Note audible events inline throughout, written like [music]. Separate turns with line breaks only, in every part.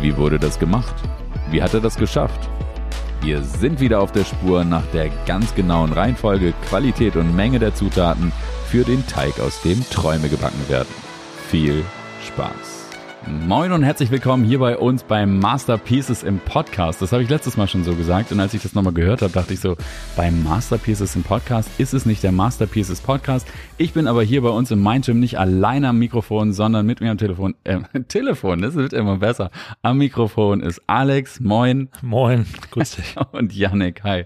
Wie wurde das gemacht? Wie hat er das geschafft? Wir sind wieder auf der Spur nach der ganz genauen Reihenfolge, Qualität und Menge der Zutaten für den Teig, aus dem Träume gebacken werden. Viel Spaß! Moin und herzlich willkommen hier bei uns beim Masterpieces im Podcast. Das habe ich letztes Mal schon so gesagt und als ich das nochmal gehört habe, dachte ich so, beim Masterpieces im Podcast ist es nicht der Masterpieces Podcast. Ich bin aber hier bei uns im Mindgym nicht alleine am Mikrofon, sondern mit mir am Telefon. Äh, [laughs] Telefon, das wird immer besser. Am Mikrofon ist Alex, moin.
Moin, grüß dich. [laughs]
Und Yannick, hi.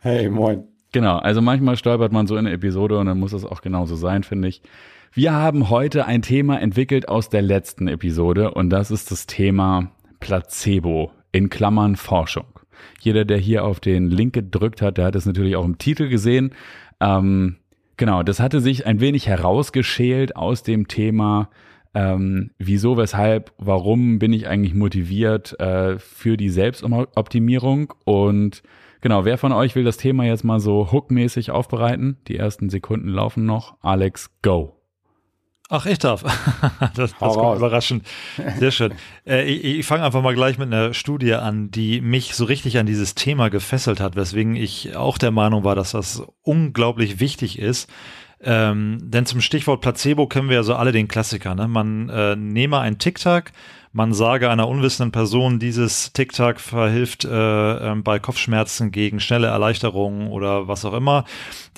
Hey, moin.
Genau, also manchmal stolpert man so in eine Episode und dann muss es auch genauso sein, finde ich. Wir haben heute ein Thema entwickelt aus der letzten Episode und das ist das Thema Placebo in Klammern Forschung. Jeder, der hier auf den Link gedrückt hat, der hat es natürlich auch im Titel gesehen. Ähm, genau, das hatte sich ein wenig herausgeschält aus dem Thema ähm, wieso, weshalb, warum bin ich eigentlich motiviert äh, für die Selbstoptimierung und genau, wer von euch will das Thema jetzt mal so hookmäßig aufbereiten? Die ersten Sekunden laufen noch. Alex, go.
Ach, ich darf. [laughs] das, das kommt überraschend. Sehr schön. [laughs] Äh, ich ich fange einfach mal gleich mit einer Studie an, die mich so richtig an dieses Thema gefesselt hat, weswegen ich auch der Meinung war, dass das unglaublich wichtig ist. Ähm, denn zum Stichwort Placebo kennen wir ja so alle den Klassiker. Ne? Man äh, nehme ein Tic-Tac, man sage einer unwissenden Person, dieses Tic-Tac verhilft äh, äh, bei Kopfschmerzen gegen schnelle Erleichterungen oder was auch immer.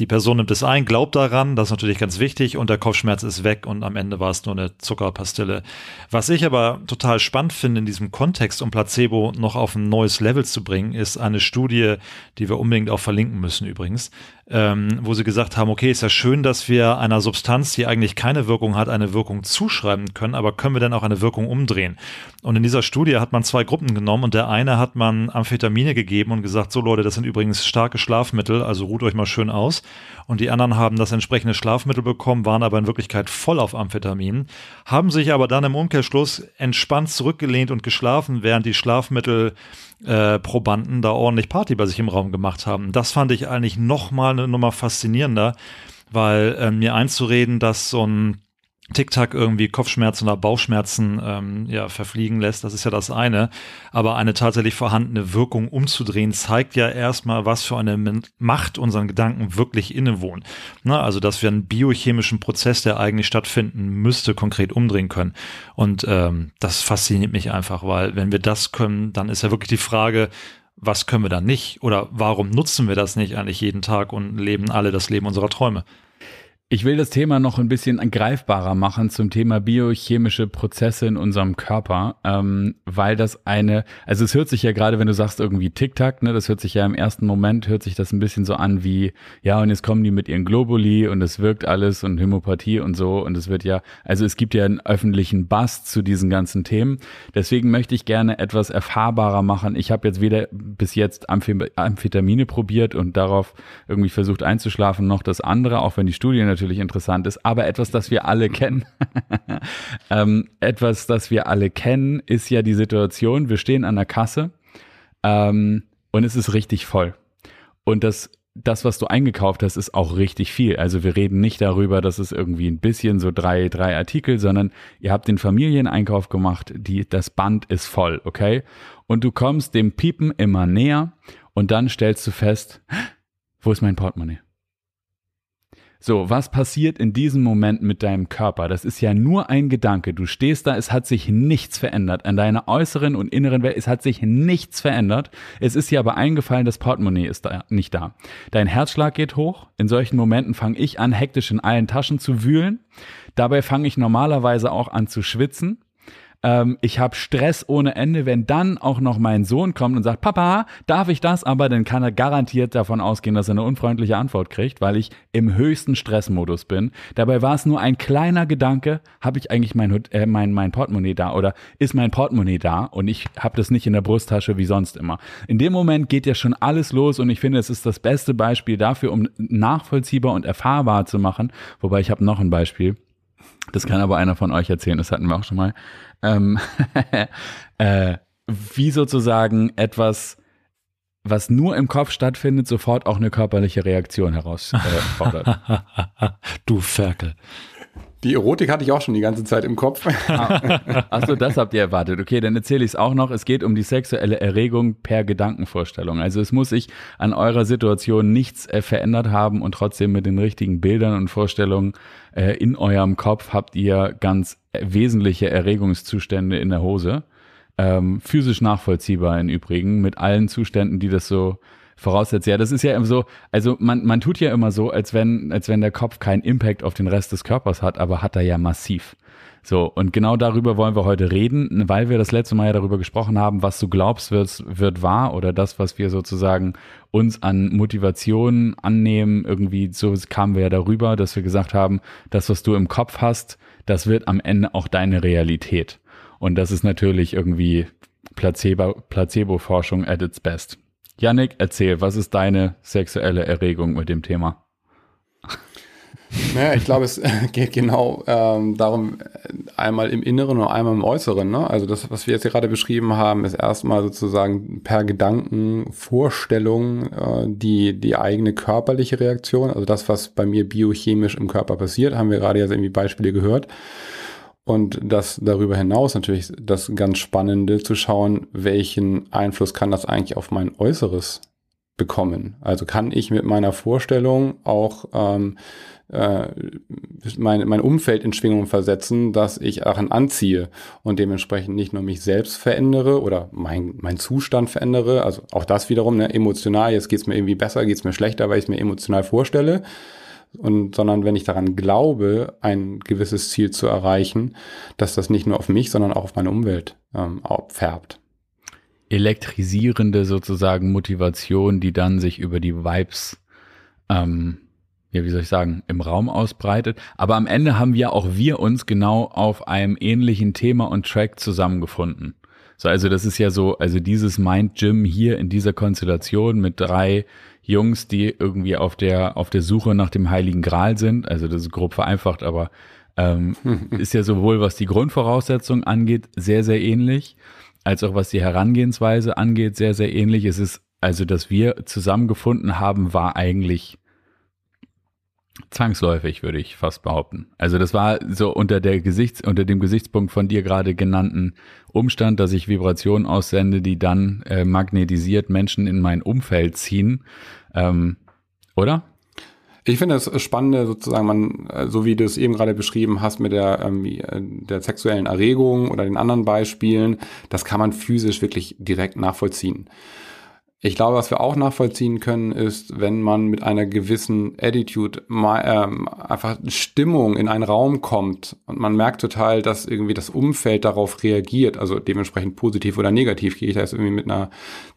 Die Person nimmt es ein, glaubt daran, das ist natürlich ganz wichtig und der Kopfschmerz ist weg und am Ende war es nur eine Zuckerpastille. Was ich aber total spannend finde in diesem Kontext, um Placebo noch auf ein neues Level zu bringen, ist eine Studie, die wir unbedingt auch verlinken müssen übrigens, ähm, wo sie gesagt haben, okay, ist ja schön, dass wir einer Substanz, die eigentlich keine Wirkung hat, eine Wirkung zuschreiben können, aber können wir dann auch eine Wirkung umdrehen? Und in dieser Studie hat man zwei Gruppen genommen und der eine hat man Amphetamine gegeben und gesagt, so Leute, das sind übrigens starke Schlafmittel, also ruht euch mal schön aus. Und die anderen haben das entsprechende Schlafmittel bekommen, waren aber in Wirklichkeit voll auf Amphetamin, haben sich aber dann im Umkehrschluss entspannt zurückgelehnt und geschlafen, während die Schlafmittel äh, Probanden da ordentlich Party bei sich im Raum gemacht haben. Das fand ich eigentlich noch mal eine Nummer faszinierender, weil äh, mir einzureden, dass so ein TikTok irgendwie Kopfschmerzen oder Bauchschmerzen ähm, ja, verfliegen lässt, das ist ja das eine. Aber eine tatsächlich vorhandene Wirkung umzudrehen, zeigt ja erstmal, was für eine Macht unseren Gedanken wirklich innewohnen. Na, also, dass wir einen biochemischen Prozess, der eigentlich stattfinden müsste, konkret umdrehen können. Und ähm, das fasziniert mich einfach, weil wenn wir das können, dann ist ja wirklich die Frage, was können wir dann nicht? Oder warum nutzen wir das nicht eigentlich jeden Tag und leben alle das Leben unserer Träume?
Ich will das Thema noch ein bisschen greifbarer machen zum Thema biochemische Prozesse in unserem Körper, ähm, weil das eine, also es hört sich ja gerade, wenn du sagst irgendwie Tic-Tac, ne, das hört sich ja im ersten Moment, hört sich das ein bisschen so an wie, ja, und jetzt kommen die mit ihren Globuli und es wirkt alles und Hämopathie und so und es wird ja, also es gibt ja einen öffentlichen Bass zu diesen ganzen Themen. Deswegen möchte ich gerne etwas erfahrbarer machen. Ich habe jetzt weder bis jetzt Amphetamine probiert und darauf irgendwie versucht einzuschlafen, noch das andere, auch wenn die Studien natürlich interessant ist, aber etwas, das wir alle kennen. [laughs] ähm, etwas, das wir alle kennen, ist ja die Situation, wir stehen an der Kasse ähm, und es ist richtig voll. Und das das, was du eingekauft hast, ist auch richtig viel. Also wir reden nicht darüber, dass es irgendwie ein bisschen so drei, drei Artikel, sondern ihr habt den Familieneinkauf gemacht, die, das Band ist voll, okay? Und du kommst dem Piepen immer näher und dann stellst du fest, [gasps] wo ist mein Portemonnaie? So, was passiert in diesem Moment mit deinem Körper? Das ist ja nur ein Gedanke. Du stehst da, es hat sich nichts verändert. An deiner äußeren und inneren Welt, es hat sich nichts verändert. Es ist dir aber eingefallen, das Portemonnaie ist da, nicht da. Dein Herzschlag geht hoch. In solchen Momenten fange ich an, hektisch in allen Taschen zu wühlen. Dabei fange ich normalerweise auch an zu schwitzen. Ähm, ich habe Stress ohne Ende. Wenn dann auch noch mein Sohn kommt und sagt, Papa, darf ich das? Aber dann kann er garantiert davon ausgehen, dass er eine unfreundliche Antwort kriegt, weil ich im höchsten Stressmodus bin. Dabei war es nur ein kleiner Gedanke, habe ich eigentlich mein, äh, mein, mein Portemonnaie da oder ist mein Portemonnaie da und ich habe das nicht in der Brusttasche wie sonst immer. In dem Moment geht ja schon alles los und ich finde, es ist das beste Beispiel dafür, um nachvollziehbar und erfahrbar zu machen. Wobei ich habe noch ein Beispiel. Das kann aber einer von euch erzählen, das hatten wir auch schon mal ähm, [laughs] äh, wie sozusagen etwas, was nur im Kopf stattfindet, sofort auch eine körperliche Reaktion herausfordert.
Äh, [laughs] du Ferkel.
Die Erotik hatte ich auch schon die ganze Zeit im Kopf.
Ah. Achso, das habt ihr erwartet. Okay, dann erzähle ich es auch noch. Es geht um die sexuelle Erregung per Gedankenvorstellung. Also es muss sich an eurer Situation nichts äh, verändert haben und trotzdem mit den richtigen Bildern und Vorstellungen äh, in eurem Kopf habt ihr ganz wesentliche Erregungszustände in der Hose. Ähm, physisch nachvollziehbar im Übrigen, mit allen Zuständen, die das so voraussetzt. Ja, das ist ja immer so, also man, man tut ja immer so, als wenn, als wenn der Kopf keinen Impact auf den Rest des Körpers hat, aber hat er ja massiv. So, und genau darüber wollen wir heute reden, weil wir das letzte Mal ja darüber gesprochen haben, was du glaubst, wird, wird wahr oder das, was wir sozusagen uns an Motivation annehmen. Irgendwie so kamen wir ja darüber, dass wir gesagt haben, das, was du im Kopf hast, das wird am Ende auch deine Realität. Und das ist natürlich irgendwie Placebo, Placebo-Forschung at its best. Yannick, erzähl, was ist deine sexuelle Erregung mit dem Thema?
Naja, ich glaube, es [laughs] geht genau ähm, darum, einmal im Inneren und einmal im Äußeren. Ne? Also das, was wir jetzt gerade beschrieben haben, ist erstmal sozusagen per Gedanken, Vorstellung, äh, die, die eigene körperliche Reaktion, also das, was bei mir biochemisch im Körper passiert, haben wir gerade jetzt irgendwie Beispiele gehört. Und das darüber hinaus natürlich das ganz Spannende zu schauen, welchen Einfluss kann das eigentlich auf mein Äußeres bekommen. Also kann ich mit meiner Vorstellung auch ähm, äh, mein, mein Umfeld in Schwingung versetzen, dass ich auch anziehe und dementsprechend nicht nur mich selbst verändere oder mein, mein Zustand verändere, also auch das wiederum ne, emotional, jetzt geht's mir irgendwie besser, geht's mir schlechter, weil ich es mir emotional vorstelle, und, sondern wenn ich daran glaube, ein gewisses Ziel zu erreichen, dass das nicht nur auf mich, sondern auch auf meine Umwelt ähm, färbt.
Elektrisierende sozusagen Motivation, die dann sich über die Vibes, ähm, ja, wie soll ich sagen, im Raum ausbreitet. Aber am Ende haben ja auch wir uns genau auf einem ähnlichen Thema und Track zusammengefunden. So, also das ist ja so, also dieses Mind Gym hier in dieser Konstellation mit drei Jungs, die irgendwie auf der, auf der Suche nach dem Heiligen Gral sind. Also das ist grob vereinfacht, aber ähm, [laughs] ist ja sowohl was die Grundvoraussetzungen angeht, sehr, sehr ähnlich, als auch was die Herangehensweise angeht, sehr, sehr ähnlich. Es ist also, dass wir zusammengefunden haben, war eigentlich zwangsläufig, würde ich fast behaupten. Also das war so unter der Gesichts, unter dem Gesichtspunkt von dir gerade genannten Umstand, dass ich Vibrationen aussende, die dann äh, magnetisiert Menschen in mein Umfeld ziehen ähm, oder?
Ich finde das Spannende sozusagen, man, äh, so wie du es eben gerade beschrieben hast mit der, ähm, äh, der sexuellen Erregung oder den anderen Beispielen, das kann man physisch wirklich direkt nachvollziehen. Ich glaube, was wir auch nachvollziehen können, ist, wenn man mit einer gewissen Attitude mal, ähm, einfach Stimmung in einen Raum kommt und man merkt total, dass irgendwie das Umfeld darauf reagiert, also dementsprechend positiv oder negativ. Gehe ich da jetzt irgendwie mit einer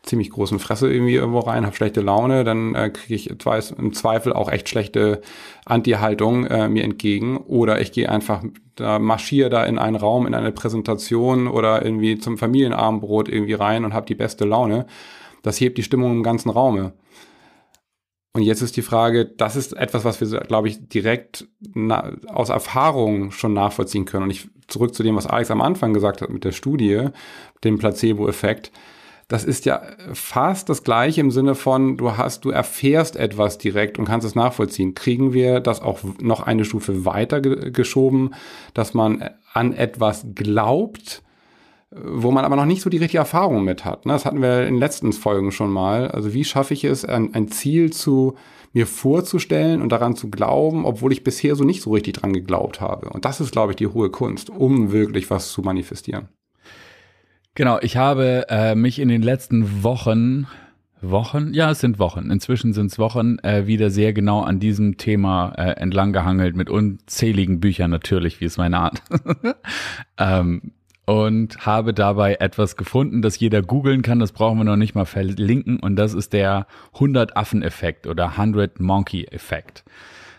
ziemlich großen Fresse irgendwie irgendwo rein, habe schlechte Laune, dann äh, kriege ich im Zweifel auch echt schlechte Anti-Haltung äh, mir entgegen. Oder ich gehe einfach da marschiere da in einen Raum, in eine Präsentation oder irgendwie zum Familienabendbrot irgendwie rein und habe die beste Laune das hebt die Stimmung im ganzen Raume. Und jetzt ist die Frage, das ist etwas, was wir, glaube ich, direkt aus Erfahrung schon nachvollziehen können. Und ich zurück zu dem, was Alex am Anfang gesagt hat mit der Studie, dem Placebo-Effekt. Das ist ja fast das gleiche im Sinne von, du hast, du erfährst etwas direkt und kannst es nachvollziehen. Kriegen wir das auch noch eine Stufe weiter geschoben, dass man an etwas glaubt, wo man aber noch nicht so die richtige Erfahrung mit hat. Ne? Das hatten wir in den letzten Folgen schon mal. Also wie schaffe ich es, ein, Ziel zu mir vorzustellen und daran zu glauben, obwohl ich bisher so nicht so richtig dran geglaubt habe. Und das ist, glaube ich, die hohe Kunst, um wirklich was zu manifestieren.
Genau, ich habe äh, mich in den letzten Wochen, Wochen, ja, es sind Wochen, inzwischen sind es Wochen, äh, wieder sehr genau an diesem Thema äh, entlang gehangelt, mit unzähligen Büchern natürlich, wie es meine Art. [laughs] ähm, und habe dabei etwas gefunden, das jeder googeln kann, das brauchen wir noch nicht mal verlinken und das ist der 100 Affen-Effekt oder 100 Monkey-Effekt.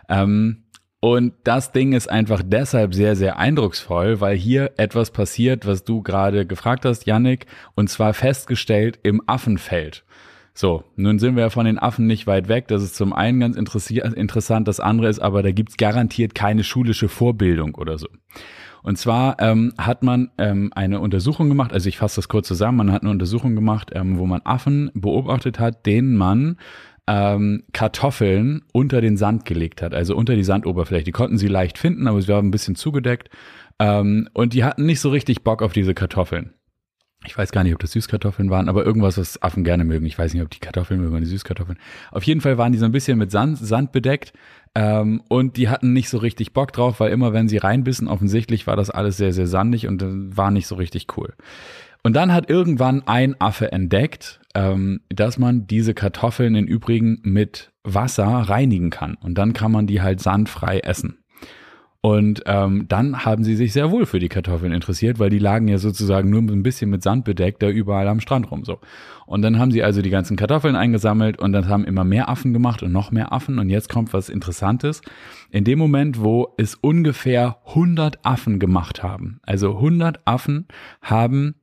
Ähm, und das Ding ist einfach deshalb sehr, sehr eindrucksvoll, weil hier etwas passiert, was du gerade gefragt hast, Yannick, und zwar festgestellt im Affenfeld. So, nun sind wir ja von den Affen nicht weit weg. Das ist zum einen ganz interessant. Das andere ist aber, da gibt's garantiert keine schulische Vorbildung oder so. Und zwar ähm, hat man ähm, eine Untersuchung gemacht, also ich fasse das kurz zusammen, man hat eine Untersuchung gemacht, ähm, wo man Affen beobachtet hat, denen man ähm, Kartoffeln unter den Sand gelegt hat, also unter die Sandoberfläche. Die konnten sie leicht finden, aber sie waren ein bisschen zugedeckt. Ähm, und die hatten nicht so richtig Bock auf diese Kartoffeln. Ich weiß gar nicht, ob das Süßkartoffeln waren, aber irgendwas, was Affen gerne mögen. Ich weiß nicht, ob die Kartoffeln mögen oder die Süßkartoffeln. Auf jeden Fall waren die so ein bisschen mit Sand, Sand bedeckt ähm, und die hatten nicht so richtig Bock drauf, weil immer, wenn sie reinbissen, offensichtlich war das alles sehr, sehr sandig und äh, war nicht so richtig cool. Und dann hat irgendwann ein Affe entdeckt, ähm, dass man diese Kartoffeln im Übrigen mit Wasser reinigen kann. Und dann kann man die halt sandfrei essen. Und ähm, dann haben sie sich sehr wohl für die Kartoffeln interessiert, weil die lagen ja sozusagen nur ein bisschen mit Sand bedeckt, da überall am Strand rum so. Und dann haben sie also die ganzen Kartoffeln eingesammelt und dann haben immer mehr Affen gemacht und noch mehr Affen. Und jetzt kommt was Interessantes. In dem Moment, wo es ungefähr 100 Affen gemacht haben, also 100 Affen haben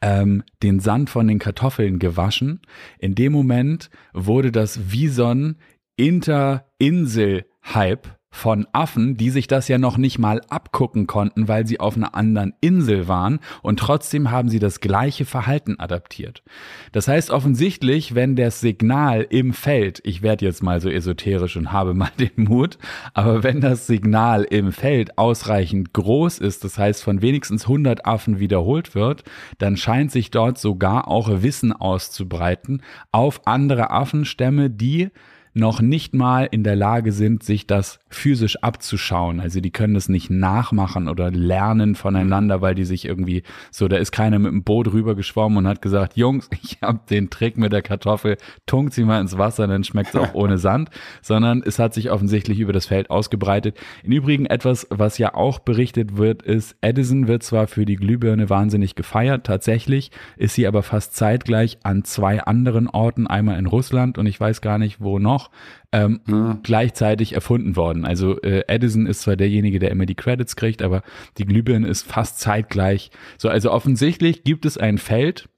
ähm, den Sand von den Kartoffeln gewaschen. In dem Moment wurde das wie so ein Inter-Insel-Hype von Affen, die sich das ja noch nicht mal abgucken konnten, weil sie auf einer anderen Insel waren und trotzdem haben sie das gleiche Verhalten adaptiert. Das heißt offensichtlich, wenn das Signal im Feld, ich werde jetzt mal so esoterisch und habe mal [laughs] den Mut, aber wenn das Signal im Feld ausreichend groß ist, das heißt von wenigstens 100 Affen wiederholt wird, dann scheint sich dort sogar auch Wissen auszubreiten auf andere Affenstämme, die noch nicht mal in der Lage sind, sich das physisch abzuschauen. Also die können das nicht nachmachen oder lernen voneinander, weil die sich irgendwie so, da ist keiner mit dem Boot rüber geschwommen und hat gesagt, Jungs, [laughs] ich habe den Trick mit der Kartoffel, tunkt sie mal ins Wasser, dann schmeckt es auch ohne Sand, [laughs] sondern es hat sich offensichtlich über das Feld ausgebreitet. Im Übrigen etwas, was ja auch berichtet wird, ist, Edison wird zwar für die Glühbirne wahnsinnig gefeiert, tatsächlich ist sie aber fast zeitgleich an zwei anderen Orten, einmal in Russland und ich weiß gar nicht wo noch, ähm, mhm. gleichzeitig erfunden worden. Also äh, Edison ist zwar derjenige, der immer die Credits kriegt, aber die Glühbirne ist fast zeitgleich. So, also offensichtlich gibt es ein Feld,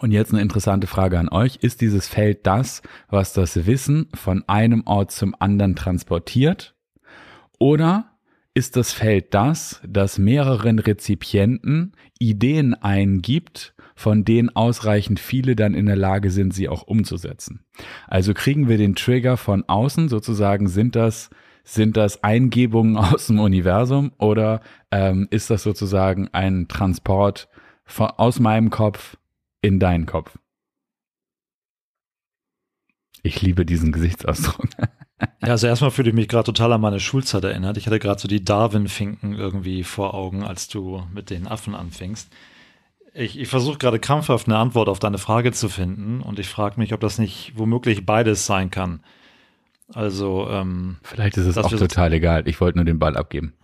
und jetzt eine interessante Frage an euch. Ist dieses Feld das, was das Wissen von einem Ort zum anderen transportiert? Oder ist das Feld das, das mehreren Rezipienten Ideen eingibt, von denen ausreichend viele dann in der Lage sind, sie auch umzusetzen. Also kriegen wir den Trigger von außen, sozusagen sind das sind das Eingebungen [laughs] aus dem Universum oder ähm, ist das sozusagen ein Transport von, aus meinem Kopf in deinen Kopf? Ich liebe diesen Gesichtsausdruck. [laughs]
Ja, also erstmal fühle ich mich gerade total an meine Schulzeit erinnert. Ich hatte gerade so die Darwin-Finken irgendwie vor Augen, als du mit den Affen anfingst. Ich, ich versuche gerade krampfhaft eine Antwort auf deine Frage zu finden und ich frage mich, ob das nicht womöglich beides sein kann. Also, ähm,
vielleicht ist es auch total egal. Ich wollte nur den Ball abgeben.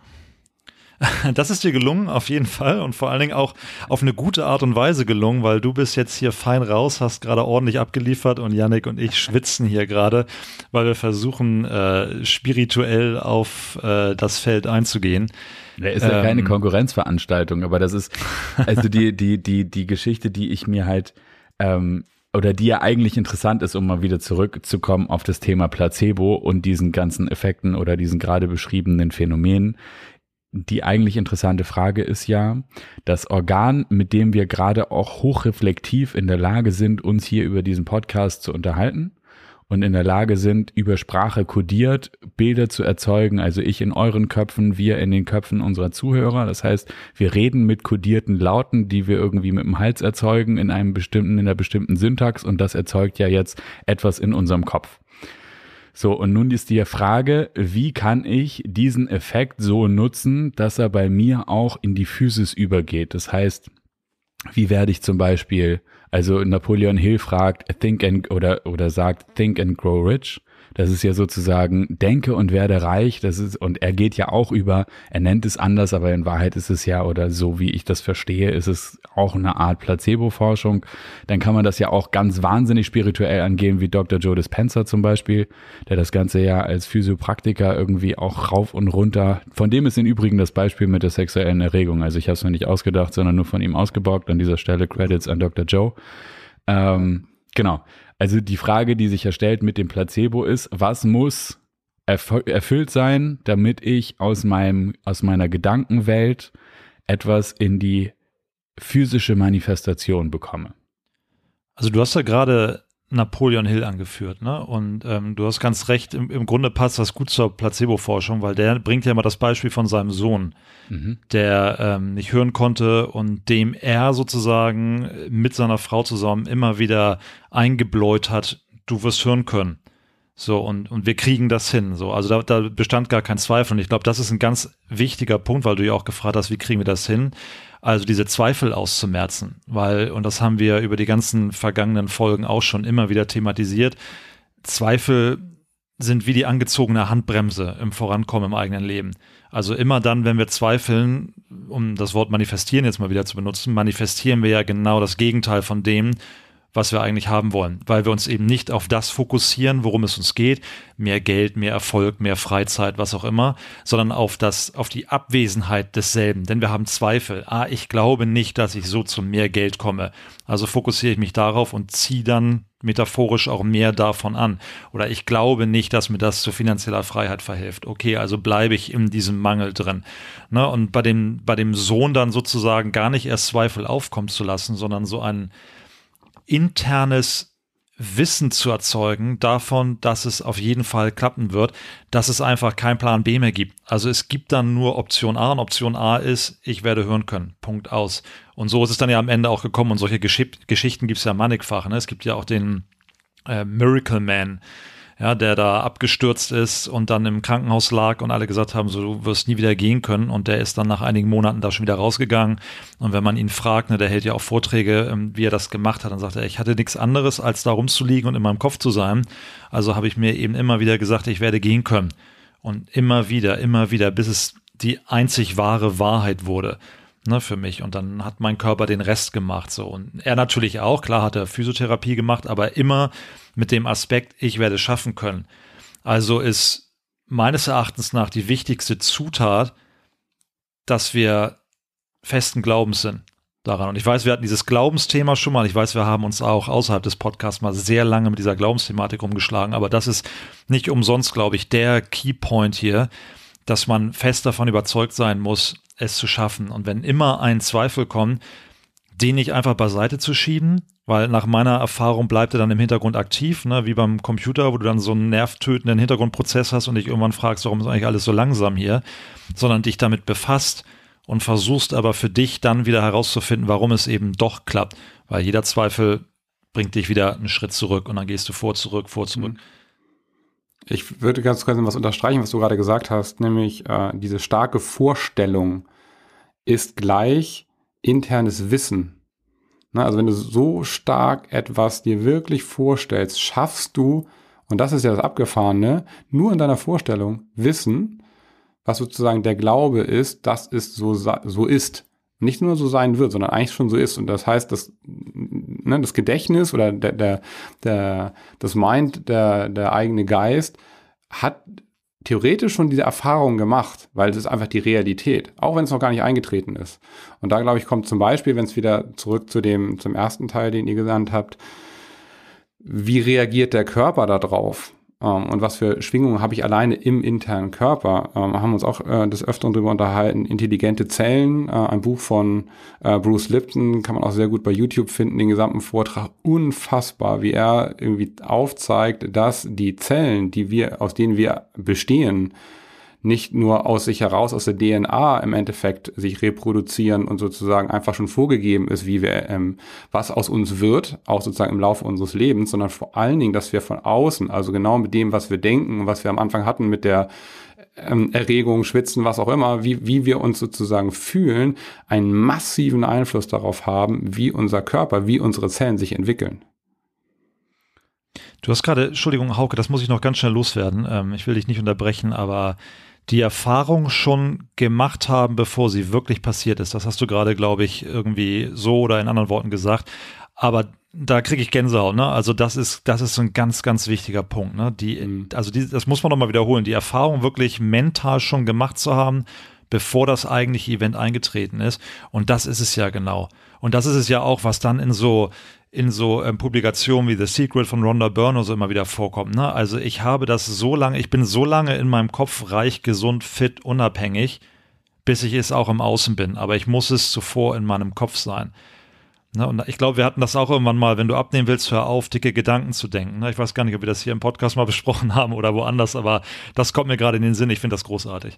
[laughs]
Das ist dir gelungen, auf jeden Fall. Und vor allen Dingen auch auf eine gute Art und Weise gelungen, weil du bist jetzt hier fein raus, hast gerade ordentlich abgeliefert und Yannick und ich schwitzen hier gerade, weil wir versuchen, äh, spirituell auf äh, das Feld einzugehen.
Da ist ja ähm, keine Konkurrenzveranstaltung, aber das ist, also die, die, die, die Geschichte, die ich mir halt, ähm, oder die ja eigentlich interessant ist, um mal wieder zurückzukommen auf das Thema Placebo und diesen ganzen Effekten oder diesen gerade beschriebenen Phänomenen. Die eigentlich interessante Frage ist ja, das Organ, mit dem wir gerade auch hochreflektiv in der Lage sind, uns hier über diesen Podcast zu unterhalten, und in der Lage sind, über Sprache kodiert Bilder zu erzeugen. Also ich in euren Köpfen, wir in den Köpfen unserer Zuhörer. Das heißt, wir reden mit kodierten Lauten, die wir irgendwie mit dem Hals erzeugen in einem bestimmten, in einer bestimmten Syntax und das erzeugt ja jetzt etwas in unserem Kopf. So, und nun ist die Frage, wie kann ich diesen Effekt so nutzen, dass er bei mir auch in die Physis übergeht? Das heißt, wie werde ich zum Beispiel also Napoleon Hill fragt, think and, oder, oder sagt, think and grow rich. Das ist ja sozusagen, denke und werde reich. Das ist, und er geht ja auch über, er nennt es anders, aber in Wahrheit ist es ja, oder so wie ich das verstehe, ist es auch eine Art Placebo-Forschung. Dann kann man das ja auch ganz wahnsinnig spirituell angehen, wie Dr. Joe Dispenza zum Beispiel, der das Ganze ja als Physiopraktiker irgendwie auch rauf und runter, von dem ist im Übrigen das Beispiel mit der sexuellen Erregung. Also ich habe es mir nicht ausgedacht, sondern nur von ihm ausgebockt. An dieser Stelle Credits an Dr. Joe. Ähm, genau. Also die Frage, die sich ja stellt mit dem Placebo ist, was muss erfüllt sein, damit ich aus meinem, aus meiner Gedankenwelt etwas in die physische Manifestation bekomme?
Also du hast ja gerade Napoleon Hill angeführt. Ne? Und ähm, du hast ganz recht, im, im, Grunde passt das gut zur Placebo-Forschung, weil der bringt ja mal das Beispiel von seinem Sohn, mhm. der ähm, nicht hören konnte und dem er sozusagen mit seiner Frau zusammen immer wieder eingebläut hat, du wirst hören können. So, und, und wir kriegen das hin. So, also da, da bestand gar kein Zweifel. Und ich glaube, das ist ein ganz wichtiger Punkt, weil du ja auch gefragt hast, wie kriegen wir das hin? Also diese Zweifel auszumerzen, weil, und das haben wir über die ganzen vergangenen Folgen auch schon immer wieder thematisiert, Zweifel sind wie die angezogene Handbremse im Vorankommen im eigenen Leben. Also immer dann, wenn wir zweifeln, um das Wort manifestieren jetzt mal wieder zu benutzen, manifestieren wir ja genau das Gegenteil von dem, was wir eigentlich haben wollen, weil wir uns eben nicht auf das fokussieren, worum es uns geht, mehr Geld, mehr Erfolg, mehr Freizeit, was auch immer, sondern auf das, auf die Abwesenheit desselben. Denn wir haben Zweifel. Ah, ich glaube nicht, dass ich so zu mehr Geld komme. Also fokussiere ich mich darauf und ziehe dann metaphorisch auch mehr davon an. Oder ich glaube nicht, dass mir das zu finanzieller Freiheit verhilft. Okay, also bleibe ich in diesem Mangel drin. Ne? Und bei dem, bei dem Sohn dann sozusagen gar nicht erst Zweifel aufkommen zu lassen, sondern so einen internes Wissen zu erzeugen davon, dass es auf jeden Fall klappen wird, dass es einfach keinen Plan B mehr gibt. Also es gibt dann nur Option A und Option A ist, ich werde hören können. Punkt aus. Und so ist es dann ja am Ende auch gekommen und solche Gesch Geschichten gibt es ja mannigfach. Ne? Es gibt ja auch den äh, Miracle Man, ja, der da abgestürzt ist und dann im Krankenhaus lag und alle gesagt haben, so du wirst nie wieder gehen können. Und der ist dann nach einigen Monaten da schon wieder rausgegangen. Und wenn man ihn fragt, ne, der hält ja auch Vorträge, ähm, wie er das gemacht hat, dann sagt er, ich hatte nichts anderes als da rumzuliegen und in meinem Kopf zu sein, also habe ich mir eben immer wieder gesagt, ich werde gehen können. Und immer wieder, immer wieder, bis es die einzig wahre Wahrheit wurde ne, für mich. Und dann hat mein Körper den Rest gemacht. So. Und er natürlich auch, klar hat er Physiotherapie gemacht, aber immer mit dem Aspekt, ich werde es schaffen können. Also ist meines Erachtens nach die wichtigste Zutat, dass wir festen Glaubens sind daran. Und ich weiß, wir hatten dieses Glaubensthema schon mal. Ich weiß, wir haben uns auch außerhalb des Podcasts mal sehr lange mit dieser Glaubensthematik umgeschlagen. Aber das ist nicht umsonst, glaube ich, der Keypoint hier, dass man fest davon überzeugt sein muss, es zu schaffen. Und wenn immer ein Zweifel kommt, den nicht einfach beiseite zu schieben, weil nach meiner Erfahrung bleibt er dann im Hintergrund aktiv, ne, wie beim Computer, wo du dann so einen nervtötenden Hintergrundprozess hast und dich irgendwann fragst, warum ist eigentlich alles so langsam hier, sondern dich damit befasst und versuchst aber für dich dann wieder herauszufinden, warum es eben doch klappt, weil jeder Zweifel bringt dich wieder einen Schritt zurück und dann gehst du vor, zurück, vor, zurück. Mhm.
Ich würde ganz kurz was unterstreichen, was du gerade gesagt hast, nämlich äh, diese starke Vorstellung ist gleich internes Wissen. Na, also wenn du so stark etwas dir wirklich vorstellst, schaffst du, und das ist ja das Abgefahrene, nur in deiner Vorstellung Wissen, was sozusagen der Glaube ist, dass es so, so ist nicht nur so sein wird, sondern eigentlich schon so ist. Und das heißt, das, ne, das Gedächtnis oder der, der, der, das Mind, der, der eigene Geist hat theoretisch schon diese Erfahrung gemacht, weil es ist einfach die Realität, auch wenn es noch gar nicht eingetreten ist. Und da glaube ich kommt zum Beispiel, wenn es wieder zurück zu dem zum ersten Teil, den ihr genannt habt, wie reagiert der Körper darauf? Ähm, und was für Schwingungen habe ich alleine im internen Körper. Ähm, haben uns auch äh, des Öfteren darüber unterhalten. Intelligente Zellen, äh, ein Buch von äh, Bruce Lipton, kann man auch sehr gut bei YouTube finden, den gesamten Vortrag. Unfassbar, wie er irgendwie aufzeigt, dass die Zellen, die wir, aus denen wir bestehen, nicht nur aus sich heraus, aus der DNA im Endeffekt sich reproduzieren und sozusagen einfach schon vorgegeben ist, wie wir, ähm, was aus uns wird, auch sozusagen im Laufe unseres Lebens, sondern vor allen Dingen, dass wir von außen, also genau mit dem, was wir denken, was wir am Anfang hatten mit der ähm, Erregung, Schwitzen, was auch immer, wie, wie wir uns sozusagen fühlen, einen massiven Einfluss darauf haben, wie unser Körper, wie unsere Zellen sich entwickeln.
Du hast gerade, Entschuldigung, Hauke, das muss ich noch ganz schnell loswerden. Ähm, ich will dich nicht unterbrechen, aber die Erfahrung schon gemacht haben, bevor sie wirklich passiert ist. Das hast du gerade, glaube ich, irgendwie so oder in anderen Worten gesagt. Aber da kriege ich Gänsehaut, ne? Also das ist, das ist ein ganz, ganz wichtiger Punkt, ne? Die, mhm. also die, das muss man nochmal wiederholen, die Erfahrung wirklich mental schon gemacht zu haben, bevor das eigentliche Event eingetreten ist. Und das ist es ja genau. Und das ist es ja auch, was dann in so, in so ähm, Publikationen wie The Secret von Rhonda Byrne so immer wieder vorkommt. Ne? Also ich habe das so lange, ich bin so lange in meinem Kopf reich, gesund, fit, unabhängig, bis ich es auch im Außen bin. Aber ich muss es zuvor in meinem Kopf sein. Ne? Und ich glaube, wir hatten das auch irgendwann mal, wenn du abnehmen willst, hör auf, dicke Gedanken zu denken. Ne? Ich weiß gar nicht, ob wir das hier im Podcast mal [laughs] besprochen haben oder woanders, aber das kommt mir gerade in den Sinn. Ich finde das großartig.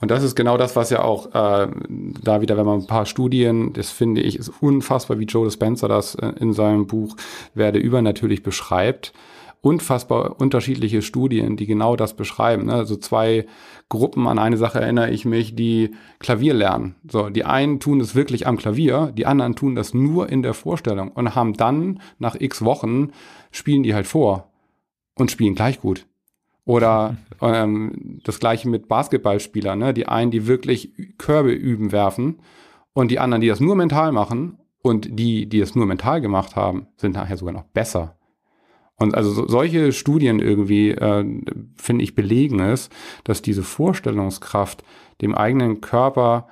Und das ist genau das, was ja auch äh, da wieder, wenn man ein paar Studien, das finde ich, ist unfassbar, wie Joe Spencer das äh, in seinem Buch Werde übernatürlich beschreibt unfassbar unterschiedliche Studien, die genau das beschreiben. Ne? Also zwei Gruppen, an eine Sache erinnere ich mich, die Klavier lernen. So, die einen tun es wirklich am Klavier, die anderen tun das nur in der Vorstellung und haben dann nach x Wochen spielen die halt vor und spielen gleich gut. Oder [laughs] ähm, das gleiche mit Basketballspielern, ne? Die einen, die wirklich Körbe üben, werfen und die anderen, die das nur mental machen und die, die es nur mental gemacht haben, sind nachher sogar noch besser. Und also so, solche Studien irgendwie, äh, finde ich, belegen es, dass diese Vorstellungskraft dem eigenen Körper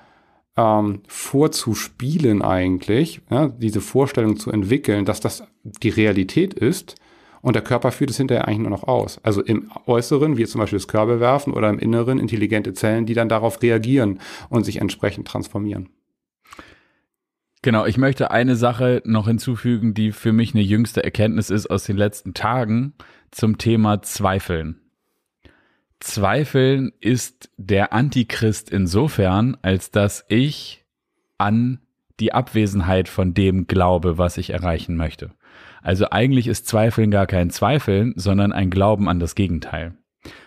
ähm, vorzuspielen eigentlich, ja, diese Vorstellung zu entwickeln, dass das die Realität ist und der Körper führt es hinterher eigentlich nur noch aus. Also im Äußeren, wie zum Beispiel das Körbe oder im Inneren intelligente Zellen, die dann darauf reagieren und sich entsprechend transformieren.
Genau, ich möchte eine Sache noch hinzufügen, die für mich eine jüngste Erkenntnis ist aus den letzten Tagen zum Thema Zweifeln. Zweifeln ist der Antichrist insofern, als dass ich an die Abwesenheit von dem glaube, was ich erreichen möchte. Also eigentlich ist Zweifeln gar kein Zweifeln, sondern ein Glauben an das Gegenteil.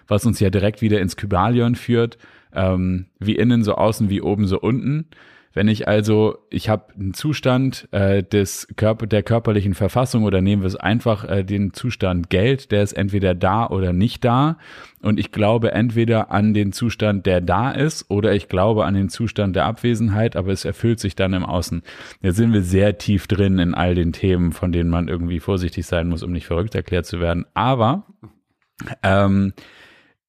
Was uns ja direkt wieder ins Kybalion führt, ähm, wie innen so außen, wie oben so unten. Wenn ich also, ich habe einen Zustand äh, des Körper, der körperlichen Verfassung oder nehmen wir es einfach äh, den Zustand Geld, der ist entweder da oder nicht da. Und ich glaube entweder an den Zustand, der da ist, oder ich glaube an den Zustand der Abwesenheit, aber es erfüllt sich dann im Außen. Jetzt sind wir sehr tief drin in all den Themen, von denen man irgendwie vorsichtig sein muss, um nicht verrückt erklärt zu werden. Aber ähm,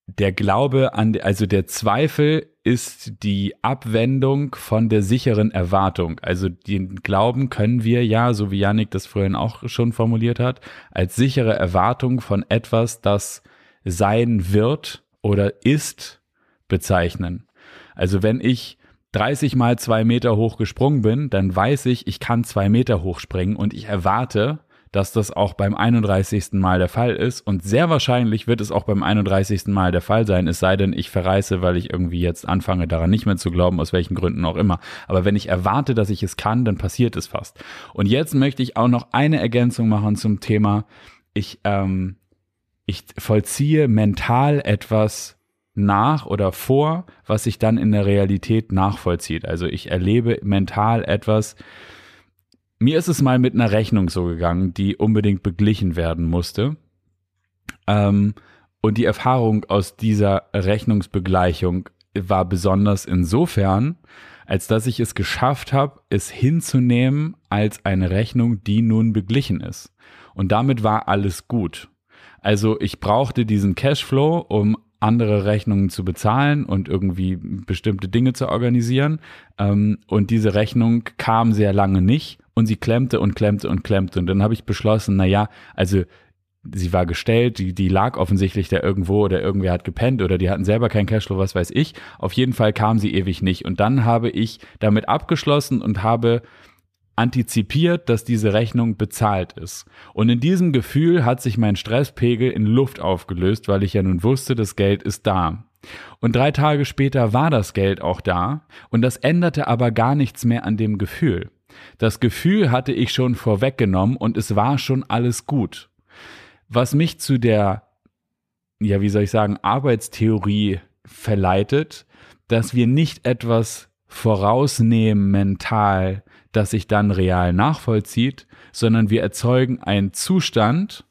der Glaube an, also der Zweifel ist die Abwendung von der sicheren Erwartung. Also den Glauben können wir ja, so wie Yannick das vorhin auch schon formuliert hat, als sichere Erwartung von etwas, das sein wird oder ist, bezeichnen. Also wenn ich 30 mal zwei Meter hoch gesprungen bin, dann weiß ich, ich kann zwei Meter hoch springen und ich erwarte, dass das auch beim 31. Mal der Fall ist. Und sehr wahrscheinlich wird es auch beim 31. Mal der Fall sein, es sei denn, ich verreiße, weil ich irgendwie jetzt anfange, daran nicht mehr zu glauben, aus welchen Gründen auch immer. Aber wenn ich erwarte, dass ich es kann, dann passiert es fast. Und jetzt möchte ich auch noch eine Ergänzung machen zum Thema, ich, ähm, ich vollziehe mental etwas nach oder vor, was sich dann in der Realität nachvollzieht. Also ich erlebe mental etwas, mir ist es mal mit einer Rechnung so gegangen, die unbedingt beglichen werden musste. Ähm, und die Erfahrung aus dieser Rechnungsbegleichung war besonders insofern, als dass ich es geschafft habe, es hinzunehmen als eine Rechnung, die nun beglichen ist. Und damit war alles gut. Also ich brauchte diesen Cashflow, um andere Rechnungen zu bezahlen und irgendwie bestimmte Dinge zu organisieren. Ähm, und diese Rechnung kam sehr lange nicht und sie klemmte und klemmte und klemmte. Und dann habe ich beschlossen, na ja, also sie war gestellt, die, die lag offensichtlich da irgendwo oder irgendwer hat gepennt oder die hatten selber kein Cashflow, was weiß ich. Auf jeden Fall kam sie ewig nicht. Und dann habe ich damit abgeschlossen und habe antizipiert, dass diese Rechnung bezahlt ist. Und in diesem Gefühl hat sich mein Stresspegel in Luft aufgelöst, weil ich ja nun wusste, das Geld ist da. Und drei Tage später war das Geld auch da, und das änderte aber gar nichts mehr an dem Gefühl. Das Gefühl hatte ich schon vorweggenommen und es war schon alles gut. Was mich zu der, ja, wie soll ich sagen, Arbeitstheorie verleitet, dass wir nicht etwas vorausnehmen mental, das sich dann real nachvollzieht, sondern wir erzeugen einen Zustand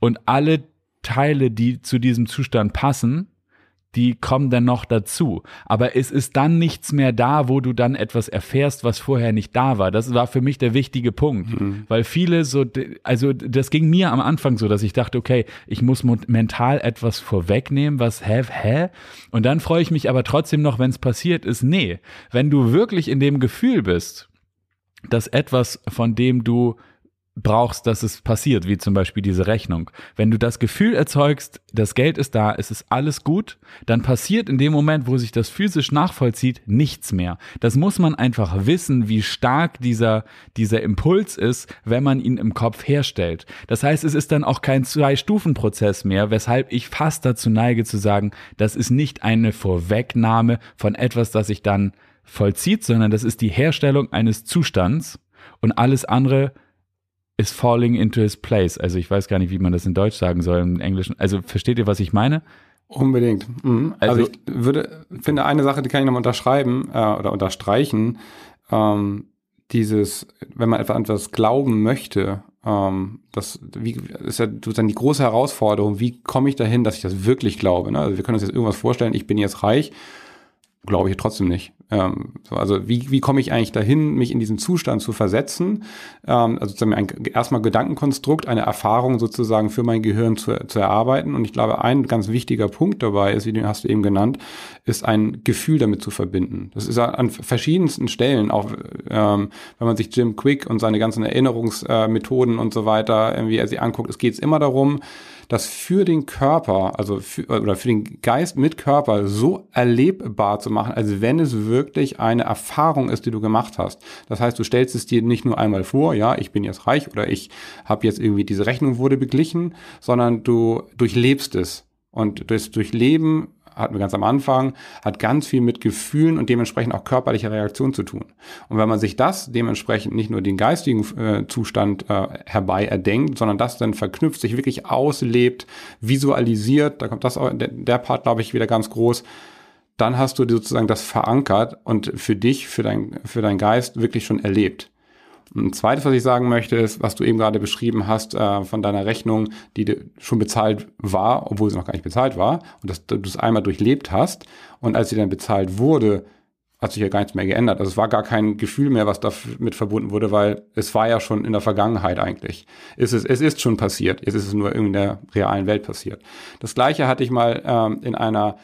und alle Teile, die zu diesem Zustand passen, die kommen dann noch dazu. Aber es ist dann nichts mehr da, wo du dann etwas erfährst, was vorher nicht da war. Das war für mich der wichtige Punkt. Mhm. Weil viele so, also das ging mir am Anfang so, dass ich dachte, okay, ich muss mental etwas vorwegnehmen, was hä, hä? Und dann freue ich mich aber trotzdem noch, wenn es passiert ist. Nee, wenn du wirklich in dem Gefühl bist, dass etwas, von dem du brauchst, dass es passiert, wie zum Beispiel diese Rechnung. Wenn du das Gefühl erzeugst, das Geld ist da, es ist alles gut, dann passiert in dem Moment, wo sich das physisch nachvollzieht, nichts mehr. Das muss man einfach wissen, wie stark dieser, dieser Impuls ist, wenn man ihn im Kopf herstellt. Das heißt, es ist dann auch kein Zwei-Stufen-Prozess mehr, weshalb ich fast dazu neige zu sagen, das ist nicht eine Vorwegnahme von etwas, das sich dann vollzieht, sondern das ist die Herstellung eines Zustands und alles andere is falling into his place. Also ich weiß gar nicht, wie man das in Deutsch sagen soll, im Englischen. Also versteht ihr, was ich meine?
Unbedingt. Mhm. Also, also, ich würde, finde eine Sache, die kann ich nochmal unterschreiben äh, oder unterstreichen. Ähm, dieses, wenn man etwas glauben möchte, ähm, das wie, ist ja sozusagen die große Herausforderung, wie komme ich dahin, dass ich das wirklich glaube. Ne? Also wir können uns jetzt irgendwas vorstellen, ich bin jetzt reich glaube ich trotzdem nicht. Ähm, so, also wie, wie komme ich eigentlich dahin, mich in diesen Zustand zu versetzen? Ähm, also sozusagen ein, erstmal Gedankenkonstrukt, eine Erfahrung sozusagen für mein Gehirn zu, zu erarbeiten. Und ich glaube, ein ganz wichtiger Punkt dabei ist, wie du hast du eben genannt, ist ein Gefühl damit zu verbinden. Das ist an verschiedensten Stellen, auch ähm, wenn man sich Jim Quick und seine ganzen Erinnerungsmethoden äh, und so weiter irgendwie er sie anguckt, es geht immer darum, das für den Körper, also für, oder für den Geist mit Körper so erlebbar zu machen, als wenn es wirklich eine Erfahrung ist, die du gemacht hast. Das heißt, du stellst es dir nicht nur einmal vor, ja, ich bin jetzt reich oder ich habe jetzt irgendwie diese Rechnung wurde beglichen, sondern du durchlebst es. Und durchs Durchleben hatten wir ganz am Anfang, hat ganz viel mit Gefühlen und dementsprechend auch körperlicher Reaktion zu tun. Und wenn man sich das dementsprechend nicht nur den geistigen äh, Zustand äh, herbei erdenkt, sondern das dann verknüpft, sich wirklich auslebt, visualisiert, da kommt das auch, der, der Part, glaube ich, wieder ganz groß, dann hast du sozusagen das verankert und für dich, für dein, für deinen Geist wirklich schon erlebt. Ein zweites, was ich sagen möchte, ist, was du eben gerade beschrieben hast äh, von deiner Rechnung, die schon bezahlt war, obwohl sie noch gar nicht bezahlt war, und dass du es einmal durchlebt hast. Und als sie dann bezahlt wurde, hat sich ja gar nichts mehr geändert. Also es war gar kein Gefühl mehr, was damit verbunden wurde, weil es war ja schon in der Vergangenheit eigentlich. Es ist, es ist schon passiert. Jetzt ist es nur in der realen Welt passiert. Das gleiche hatte ich mal ähm, in einer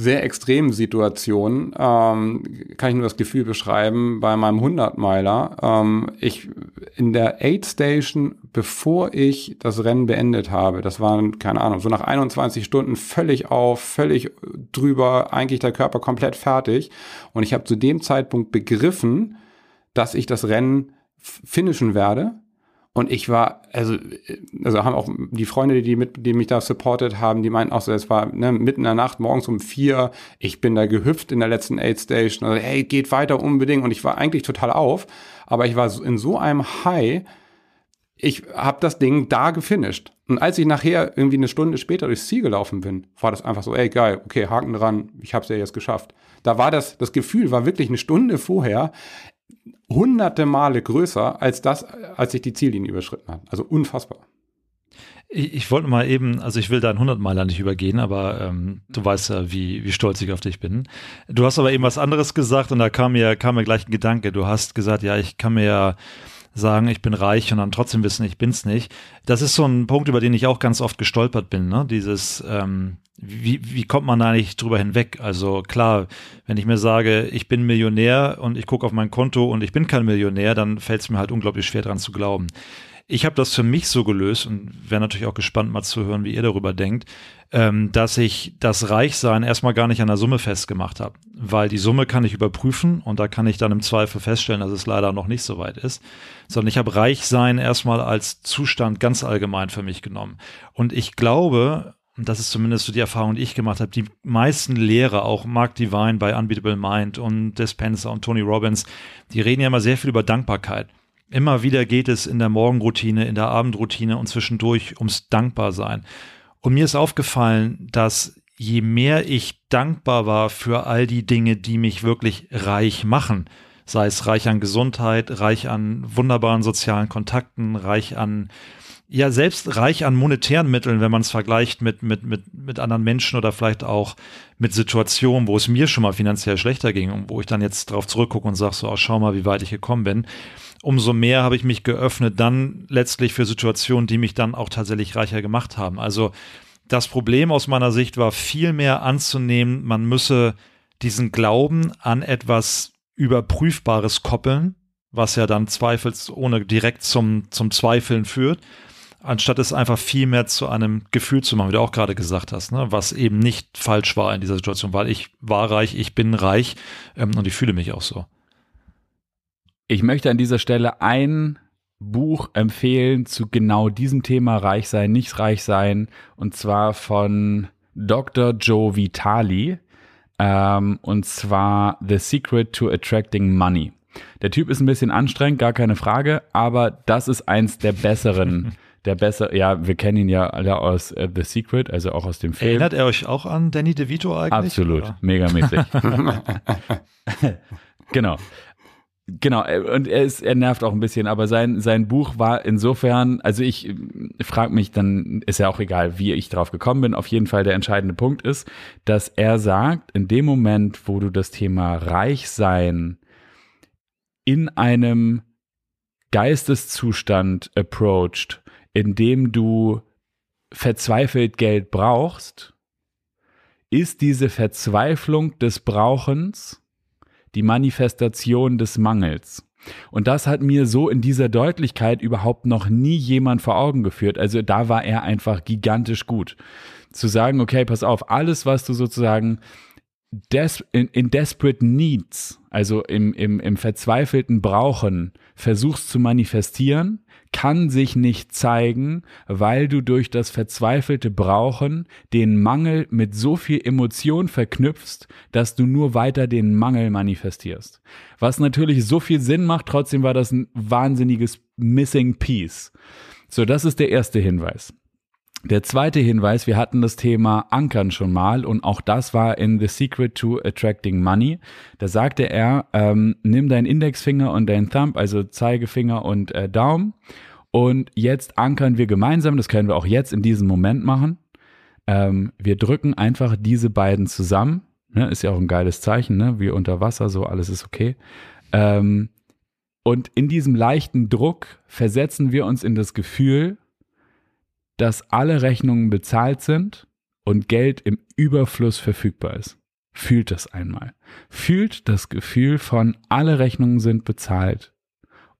sehr extremen Situationen ähm, kann ich nur das Gefühl beschreiben bei meinem 100-Meiler. Ähm, ich in der Aid Station, bevor ich das Rennen beendet habe, das waren keine Ahnung, so nach 21 Stunden völlig auf, völlig drüber, eigentlich der Körper komplett fertig. Und ich habe zu dem Zeitpunkt begriffen, dass ich das Rennen finishen werde und ich war, also, also haben auch die Freunde, die, mit, die mich da supportet haben, die meinten auch so, es war ne, mitten in der Nacht, morgens um vier, ich bin da gehüpft in der letzten Aid Station, also, hey, geht weiter unbedingt. Und ich war eigentlich total auf, aber ich war in so einem High, ich habe das Ding da gefinisht. Und als ich nachher irgendwie eine Stunde später durchs Ziel gelaufen bin, war das einfach so, ey, geil, okay, Haken dran, ich habe es ja jetzt geschafft. Da war das, das Gefühl war wirklich eine Stunde vorher, hunderte Male größer als das, als ich die Ziellinie überschritten habe. Also unfassbar.
Ich, ich wollte mal eben, also ich will deinen 100 Meiler nicht übergehen, aber ähm, du weißt ja, wie, wie stolz ich auf dich bin. Du hast aber eben was anderes gesagt und da kam mir, kam mir gleich ein Gedanke. Du hast gesagt, ja, ich kann mir ja sagen, ich bin reich und dann trotzdem wissen, ich bin's nicht. Das ist so ein Punkt, über den ich auch ganz oft gestolpert bin, ne? Dieses, ähm, wie, wie kommt man da nicht drüber hinweg? Also klar, wenn ich mir sage, ich bin Millionär und ich gucke auf mein Konto und ich bin kein Millionär, dann fällt es mir halt unglaublich schwer dran zu glauben. Ich habe das für mich so gelöst und wäre natürlich auch gespannt, mal zu hören, wie ihr darüber denkt, ähm, dass ich das Reichsein erstmal gar nicht an der Summe festgemacht habe. Weil die Summe kann ich überprüfen und da kann ich dann im Zweifel feststellen, dass es leider noch nicht so weit ist. Sondern ich habe Reichsein erstmal als Zustand ganz allgemein für mich genommen. Und ich glaube, und das ist zumindest so die Erfahrung, die ich gemacht habe, die meisten Lehrer, auch Mark Divine bei Unbeatable Mind und Dispenser und Tony Robbins, die reden ja immer sehr viel über Dankbarkeit. Immer wieder geht es in der Morgenroutine, in der Abendroutine und zwischendurch ums Dankbarsein. Und mir ist aufgefallen, dass je mehr ich dankbar war für all die Dinge, die mich wirklich reich machen, sei es reich an Gesundheit, reich an wunderbaren sozialen Kontakten, reich an ja selbst reich an monetären Mitteln, wenn man es vergleicht mit, mit, mit, mit anderen Menschen oder vielleicht auch mit Situationen, wo es mir schon mal finanziell schlechter ging und wo ich dann jetzt drauf zurückgucke und sage so, oh, schau mal, wie weit ich gekommen bin. Umso mehr habe ich mich geöffnet, dann letztlich für Situationen, die mich dann auch tatsächlich reicher gemacht haben. Also das Problem aus meiner Sicht war viel mehr anzunehmen, man müsse diesen Glauben an etwas Überprüfbares koppeln was ja dann zweifelsohne direkt zum, zum Zweifeln führt, anstatt es einfach viel mehr zu einem Gefühl zu machen, wie du auch gerade gesagt hast, ne? was eben nicht falsch war in dieser Situation, weil ich war reich, ich bin reich ähm, und ich fühle mich auch so.
Ich möchte an dieser Stelle ein Buch empfehlen zu genau diesem Thema Reich sein, nicht reich sein, und zwar von Dr. Joe Vitali, ähm, und zwar The Secret to Attracting Money. Der Typ ist ein bisschen anstrengend, gar keine Frage, aber das ist eins der besseren [laughs] der besser, ja, wir kennen ihn ja alle aus uh, The Secret, also auch aus dem Film.
Erinnert er euch auch an Danny DeVito eigentlich?
Absolut, oder? megamäßig. [laughs] [laughs] genau. Genau, äh, und er ist, er nervt auch ein bisschen, aber sein, sein Buch war insofern, also ich äh, frage mich, dann ist ja auch egal, wie ich drauf gekommen bin. Auf jeden Fall der entscheidende Punkt ist, dass er sagt, in dem Moment, wo du das Thema Reichsein in einem Geisteszustand approached, indem du verzweifelt Geld brauchst, ist diese Verzweiflung des Brauchens die Manifestation des Mangels. Und das hat mir so in dieser Deutlichkeit überhaupt noch nie jemand vor Augen geführt. Also da war er einfach gigantisch gut. Zu sagen, okay, pass auf, alles, was du sozusagen des, in, in desperate needs, also im, im, im verzweifelten Brauchen versuchst zu manifestieren, kann sich nicht zeigen, weil du durch das verzweifelte Brauchen den Mangel mit so viel Emotion verknüpfst, dass du nur weiter den Mangel manifestierst. Was natürlich so viel Sinn macht, trotzdem war das ein wahnsinniges Missing Piece. So, das ist der erste Hinweis. Der zweite Hinweis, wir hatten das Thema Ankern schon mal und auch das war in The Secret to Attracting Money. Da sagte er, ähm, nimm deinen Indexfinger und deinen Thumb, also Zeigefinger und äh, Daumen und jetzt ankern wir gemeinsam, das können wir auch jetzt in diesem Moment machen. Ähm, wir drücken einfach diese beiden zusammen, ne? ist ja auch ein geiles Zeichen, ne? wie unter Wasser, so alles ist okay. Ähm, und in diesem leichten Druck versetzen wir uns in das Gefühl, dass alle Rechnungen bezahlt sind und Geld im Überfluss verfügbar ist. Fühlt das einmal. Fühlt das Gefühl von alle Rechnungen sind bezahlt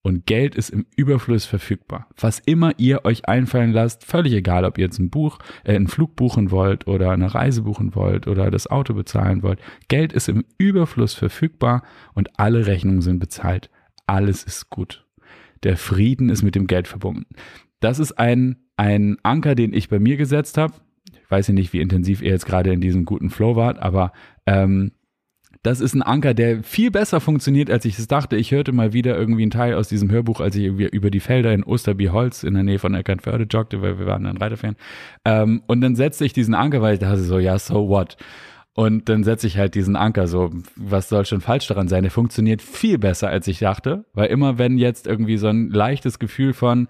und Geld ist im Überfluss verfügbar. Was immer ihr euch einfallen lasst, völlig egal, ob ihr jetzt ein Buch, äh, einen Flug buchen wollt oder eine Reise buchen wollt oder das Auto bezahlen wollt. Geld ist im Überfluss verfügbar und alle Rechnungen sind bezahlt. Alles ist gut. Der Frieden ist mit dem Geld verbunden. Das ist ein ein Anker, den ich bei mir gesetzt habe. Ich weiß ja nicht, wie intensiv ihr jetzt gerade in diesem guten Flow wart, aber ähm, das ist ein Anker, der viel besser funktioniert, als ich es dachte. Ich hörte mal wieder irgendwie einen Teil aus diesem Hörbuch, als ich irgendwie über die Felder in Osterby-Holz in der Nähe von Eckernförde joggte, weil wir waren dann Reiterfan. Ähm, und dann setzte ich diesen Anker, weil ich dachte so, ja, so what? Und dann setze ich halt diesen Anker so, was soll schon falsch daran sein? Der funktioniert viel besser, als ich dachte, weil immer wenn jetzt irgendwie so ein leichtes Gefühl von,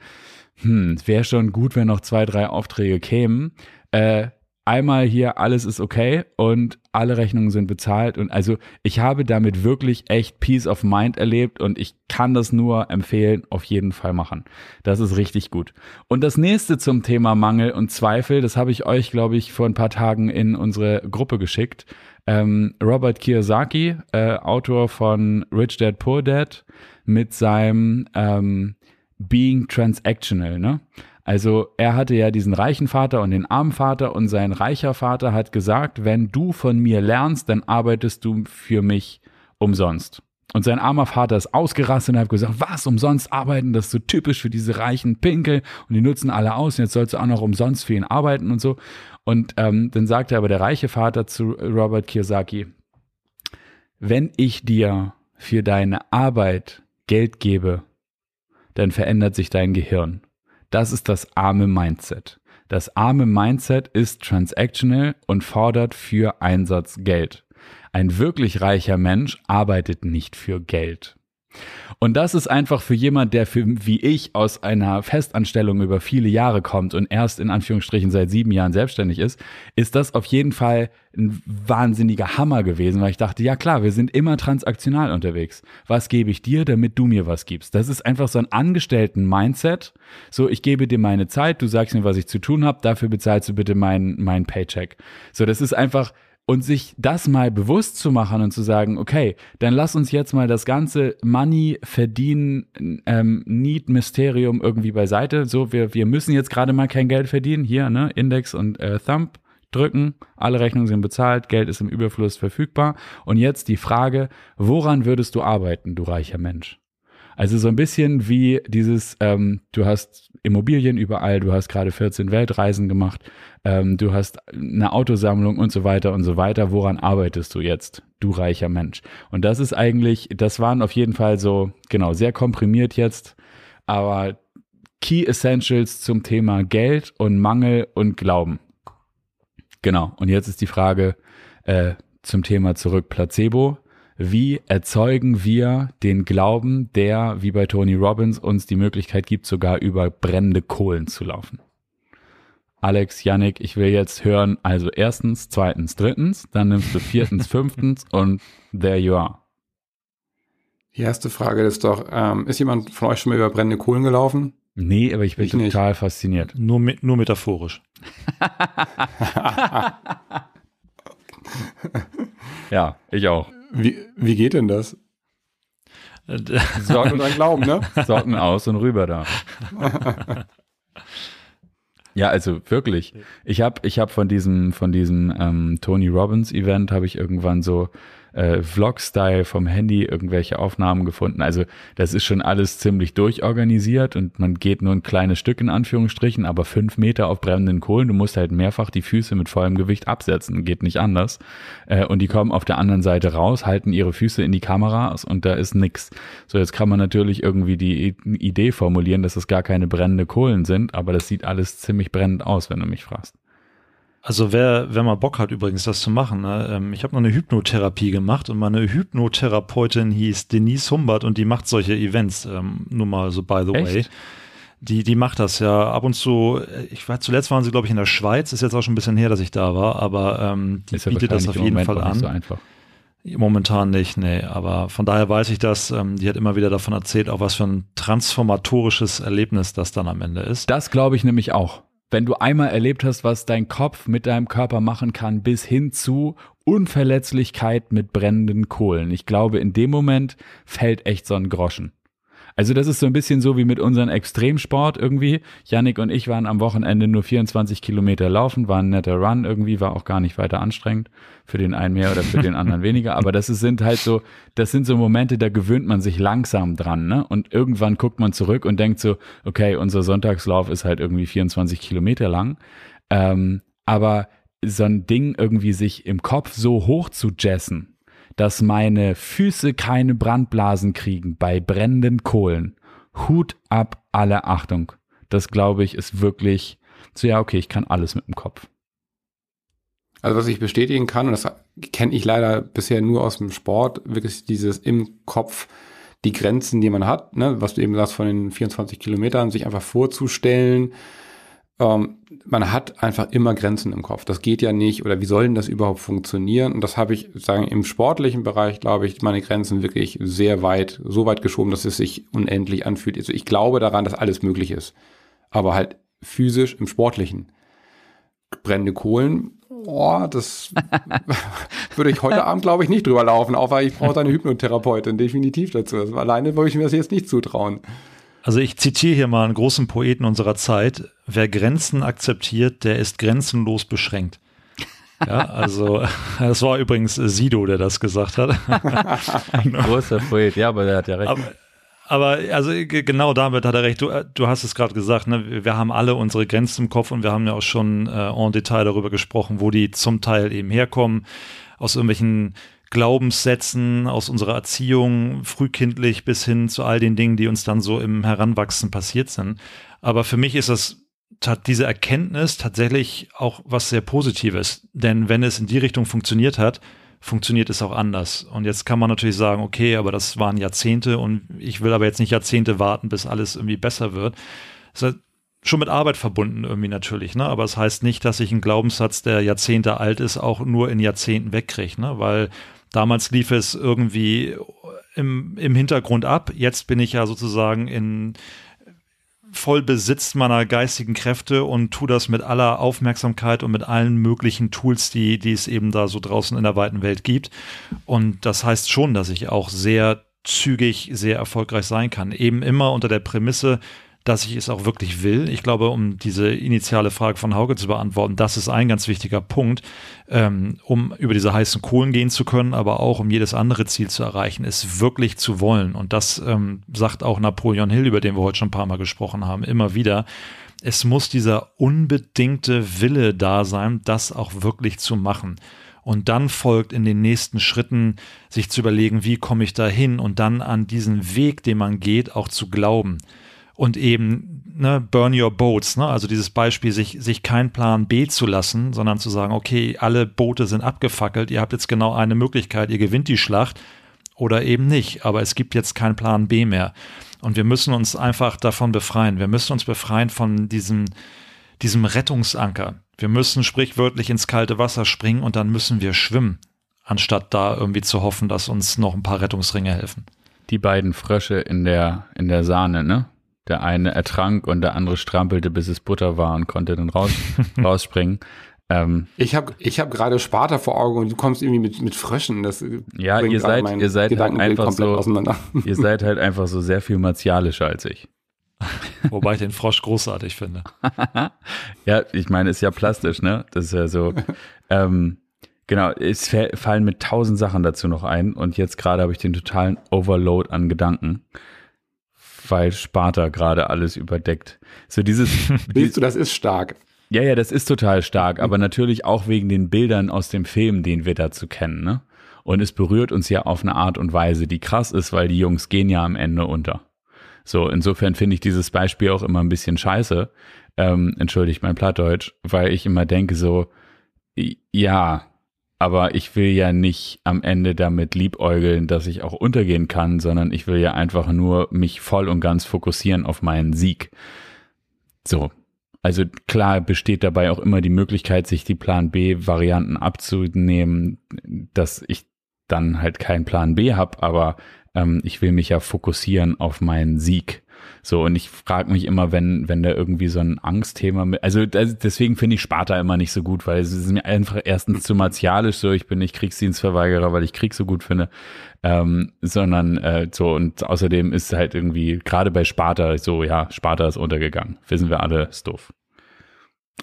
hm, es wäre schon gut, wenn noch zwei, drei Aufträge kämen. Äh, einmal hier, alles ist okay und alle Rechnungen sind bezahlt. Und also ich habe damit wirklich echt Peace of Mind erlebt und ich kann das nur empfehlen, auf jeden Fall machen. Das ist richtig gut. Und das nächste zum Thema Mangel und Zweifel, das habe ich euch, glaube ich, vor ein paar Tagen in unsere Gruppe geschickt. Ähm, Robert Kiyosaki, äh, Autor von Rich Dad Poor Dad, mit seinem ähm, being transactional, ne? Also er hatte ja diesen reichen Vater und den armen Vater und sein reicher Vater hat gesagt, wenn du von mir lernst, dann arbeitest du für mich umsonst. Und sein armer Vater ist ausgerastet und hat gesagt, was, umsonst arbeiten, das ist so typisch für diese reichen Pinkel und die nutzen alle aus und jetzt sollst du auch noch umsonst für ihn arbeiten und so. Und ähm, dann sagte aber der reiche Vater zu Robert Kiyosaki, wenn ich dir für deine Arbeit Geld gebe, dann verändert sich dein Gehirn. Das ist das arme Mindset. Das arme Mindset ist transactional und fordert für Einsatz Geld. Ein wirklich reicher Mensch arbeitet nicht für Geld. Und das ist einfach für jemand, der für, wie ich aus einer Festanstellung über viele Jahre kommt und erst in Anführungsstrichen seit sieben Jahren selbstständig ist, ist das auf jeden Fall ein wahnsinniger Hammer gewesen, weil ich dachte, ja klar, wir sind immer transaktional unterwegs. Was gebe ich dir, damit du mir was gibst? Das ist einfach so ein Angestellten-Mindset. So, ich gebe dir meine Zeit, du sagst mir, was ich zu tun habe, dafür bezahlst du bitte meinen mein Paycheck. So, das ist einfach und sich das mal bewusst zu machen und zu sagen, okay, dann lass uns jetzt mal das ganze Money verdienen, ähm, Need Mysterium irgendwie beiseite. So, wir, wir müssen jetzt gerade mal kein Geld verdienen. Hier, ne, Index und äh, Thumb drücken, alle Rechnungen sind bezahlt, Geld ist im Überfluss verfügbar. Und jetzt die Frage, woran würdest du arbeiten, du reicher Mensch? Also so ein bisschen wie dieses, ähm, du hast Immobilien überall, du hast gerade 14 Weltreisen gemacht, ähm, du hast eine Autosammlung und so weiter und so weiter. Woran arbeitest du jetzt, du reicher Mensch? Und das ist eigentlich, das waren auf jeden Fall so, genau, sehr komprimiert jetzt, aber Key Essentials zum Thema Geld und Mangel und Glauben. Genau, und jetzt ist die Frage äh, zum Thema zurück Placebo wie erzeugen wir den Glauben, der, wie bei Tony Robbins, uns die Möglichkeit gibt, sogar über brennende Kohlen zu laufen? Alex, Yannick, ich will jetzt hören, also erstens, zweitens, drittens, dann nimmst du viertens, [laughs] fünftens und there you are.
Die erste Frage ist doch, ähm, ist jemand von euch schon mal über brennende Kohlen gelaufen?
Nee, aber ich bin ich total nicht. fasziniert.
Nur, nur metaphorisch. [laughs] [laughs]
ja, ich auch.
Wie, wie geht denn das?
Sorgen dran glauben, ne? [laughs] Socken aus und rüber da. ja, also wirklich. Ich habe ich hab von diesem, von diesem ähm, Tony Robbins Event habe ich irgendwann so äh, Vlog-Style vom Handy irgendwelche Aufnahmen gefunden. Also das ist schon alles ziemlich durchorganisiert und man geht nur ein kleines Stück in Anführungsstrichen, aber fünf Meter auf brennenden Kohlen. Du musst halt mehrfach die Füße mit vollem Gewicht absetzen, geht nicht anders. Äh, und die kommen auf der anderen Seite raus, halten ihre Füße in die Kameras und da ist nix. So, jetzt kann man natürlich irgendwie die Idee formulieren, dass es gar keine brennende Kohlen sind, aber das sieht alles ziemlich brennend aus, wenn du mich fragst.
Also wer, wer mal Bock hat übrigens, das zu machen, ne? ähm, ich habe noch eine Hypnotherapie gemacht und meine Hypnotherapeutin hieß Denise Humbert und die macht solche Events, ähm, nur mal so by the Echt? way. Die, die macht das ja ab und zu. Ich war zuletzt waren sie, glaube ich, in der Schweiz. Ist jetzt auch schon ein bisschen her, dass ich da war, aber ähm, die ja bietet das auf jeden Fall an. So Momentan nicht, nee. Aber von daher weiß ich das. Ähm, die hat immer wieder davon erzählt, auch was für ein transformatorisches Erlebnis das dann am Ende ist.
Das glaube ich nämlich auch wenn du einmal erlebt hast, was dein Kopf mit deinem Körper machen kann, bis hin zu Unverletzlichkeit mit brennenden Kohlen. Ich glaube, in dem Moment fällt echt so ein Groschen. Also das ist so ein bisschen so wie mit unserem Extremsport irgendwie. Yannick und ich waren am Wochenende nur 24 Kilometer laufen, war ein netter Run irgendwie, war auch gar nicht weiter anstrengend. Für den einen mehr oder für den anderen weniger. Aber das sind halt so, das sind so Momente, da gewöhnt man sich langsam dran, ne? Und irgendwann guckt man zurück und denkt so, okay, unser Sonntagslauf ist halt irgendwie 24 Kilometer lang. Ähm, aber so ein Ding irgendwie sich im Kopf so hoch zu jessen, dass meine Füße keine Brandblasen kriegen bei brennenden Kohlen. Hut ab, alle Achtung. Das glaube ich ist wirklich so, ja, okay, ich kann alles mit dem Kopf.
Also was ich bestätigen kann, und das kenne ich leider bisher nur aus dem Sport, wirklich dieses im Kopf die Grenzen, die man hat, ne, was du eben sagst von den 24 Kilometern, sich einfach vorzustellen, ähm, man hat einfach immer Grenzen im Kopf. Das geht ja nicht oder wie soll denn das überhaupt funktionieren? Und das habe ich sagen im sportlichen Bereich, glaube ich, meine Grenzen wirklich sehr weit, so weit geschoben, dass es sich unendlich anfühlt. Also ich glaube daran, dass alles möglich ist, aber halt physisch im Sportlichen. Brennende Kohlen, oh, das [laughs] würde ich heute Abend, glaube ich, nicht drüber laufen, auch weil ich brauche eine Hypnotherapeutin definitiv dazu. Also alleine würde ich mir das jetzt nicht zutrauen.
Also ich zitiere hier mal einen großen Poeten unserer Zeit. Wer Grenzen akzeptiert, der ist grenzenlos beschränkt. Ja, also [laughs] das war übrigens Sido, der das gesagt hat. [laughs]
Ein großer Poet, ja, aber der hat ja recht.
Aber, aber also genau damit hat er recht. Du, du hast es gerade gesagt, ne? wir haben alle unsere Grenzen im Kopf und wir haben ja auch schon äh, en Detail darüber gesprochen, wo die zum Teil eben herkommen, aus irgendwelchen Glaubenssätzen, aus unserer Erziehung, frühkindlich bis hin zu all den Dingen, die uns dann so im Heranwachsen passiert sind. Aber für mich ist das hat diese Erkenntnis tatsächlich auch was sehr Positives. Denn wenn es in die Richtung funktioniert hat, funktioniert es auch anders. Und jetzt kann man natürlich sagen, okay, aber das waren Jahrzehnte und ich will aber jetzt nicht Jahrzehnte warten, bis alles irgendwie besser wird. Das ist schon mit Arbeit verbunden irgendwie natürlich, ne? Aber es das heißt nicht, dass ich einen Glaubenssatz, der Jahrzehnte alt ist, auch nur in Jahrzehnten wegkriege, ne? Weil Damals lief es irgendwie im, im Hintergrund ab. Jetzt bin ich ja sozusagen in voll Besitz meiner geistigen Kräfte und tu das mit aller Aufmerksamkeit und mit allen möglichen Tools, die, die es eben da so draußen in der weiten Welt gibt. Und das heißt schon, dass ich auch sehr zügig sehr erfolgreich sein kann. Eben immer unter der Prämisse, dass ich es auch wirklich will. Ich glaube, um diese initiale Frage von Hauke zu beantworten, das ist ein ganz wichtiger Punkt, ähm, um über diese heißen Kohlen gehen zu können, aber auch um jedes andere Ziel zu erreichen, es wirklich zu wollen. Und das ähm, sagt auch Napoleon Hill, über den wir heute schon ein paar Mal gesprochen haben, immer wieder. Es muss dieser unbedingte Wille da sein, das auch wirklich zu machen. Und dann folgt in den nächsten Schritten, sich zu überlegen, wie komme ich da hin und dann an diesen Weg, den man geht, auch zu glauben und eben ne, burn your boats, ne? also dieses Beispiel, sich, sich keinen Plan B zu lassen, sondern zu sagen, okay, alle Boote sind abgefackelt, ihr habt jetzt genau eine Möglichkeit, ihr gewinnt die Schlacht oder eben nicht, aber es gibt jetzt keinen Plan B mehr. Und wir müssen uns einfach davon befreien. Wir müssen uns befreien von diesem, diesem Rettungsanker. Wir müssen sprichwörtlich ins kalte Wasser springen und dann müssen wir schwimmen, anstatt da irgendwie zu hoffen, dass uns noch ein paar Rettungsringe helfen.
Die beiden Frösche in der, in der Sahne, ne? Der eine ertrank und der andere strampelte, bis es Butter war und konnte dann raus, [laughs] rausspringen.
Ähm, ich habe ich hab gerade Sparta vor Augen und du kommst irgendwie mit, mit Fröschen. Das
ja, ihr seid, ihr seid halt einfach so, [laughs] ihr seid halt einfach so sehr viel martialischer als ich. [laughs]
Wobei ich den Frosch großartig finde.
ja, ich meine, ist ja plastisch, ne? Das ist ja so. ähm, genau, es fallen mit tausend Sachen dazu noch ein und jetzt gerade habe ich den totalen Overload an Gedanken weil Sparta gerade alles überdeckt. So dieses. [laughs]
Willst du, das ist stark.
Ja, ja, das ist total stark, aber natürlich auch wegen den Bildern aus dem Film, den wir dazu kennen, ne? Und es berührt uns ja auf eine Art und Weise, die krass ist, weil die Jungs gehen ja am Ende unter. So, insofern finde ich dieses Beispiel auch immer ein bisschen scheiße. Ähm, entschuldigt mein Plattdeutsch, weil ich immer denke so, ja, aber ich will ja nicht am Ende damit liebäugeln, dass ich auch untergehen kann, sondern ich will ja einfach nur mich voll und ganz fokussieren auf meinen Sieg. So. Also klar besteht dabei auch immer die Möglichkeit, sich die Plan B-Varianten abzunehmen, dass ich dann halt keinen Plan B habe, aber ähm, ich will mich ja fokussieren auf meinen Sieg. So, und ich frage mich immer, wenn, wenn da irgendwie so ein Angstthema mit, also deswegen finde ich Sparta immer nicht so gut, weil es ist mir einfach erstens zu martialisch so, ich bin nicht Kriegsdienstverweigerer, weil ich Krieg so gut finde, ähm, sondern äh, so, und außerdem ist halt irgendwie, gerade bei Sparta, so, ja, Sparta ist untergegangen. Wissen wir alle, ist doof.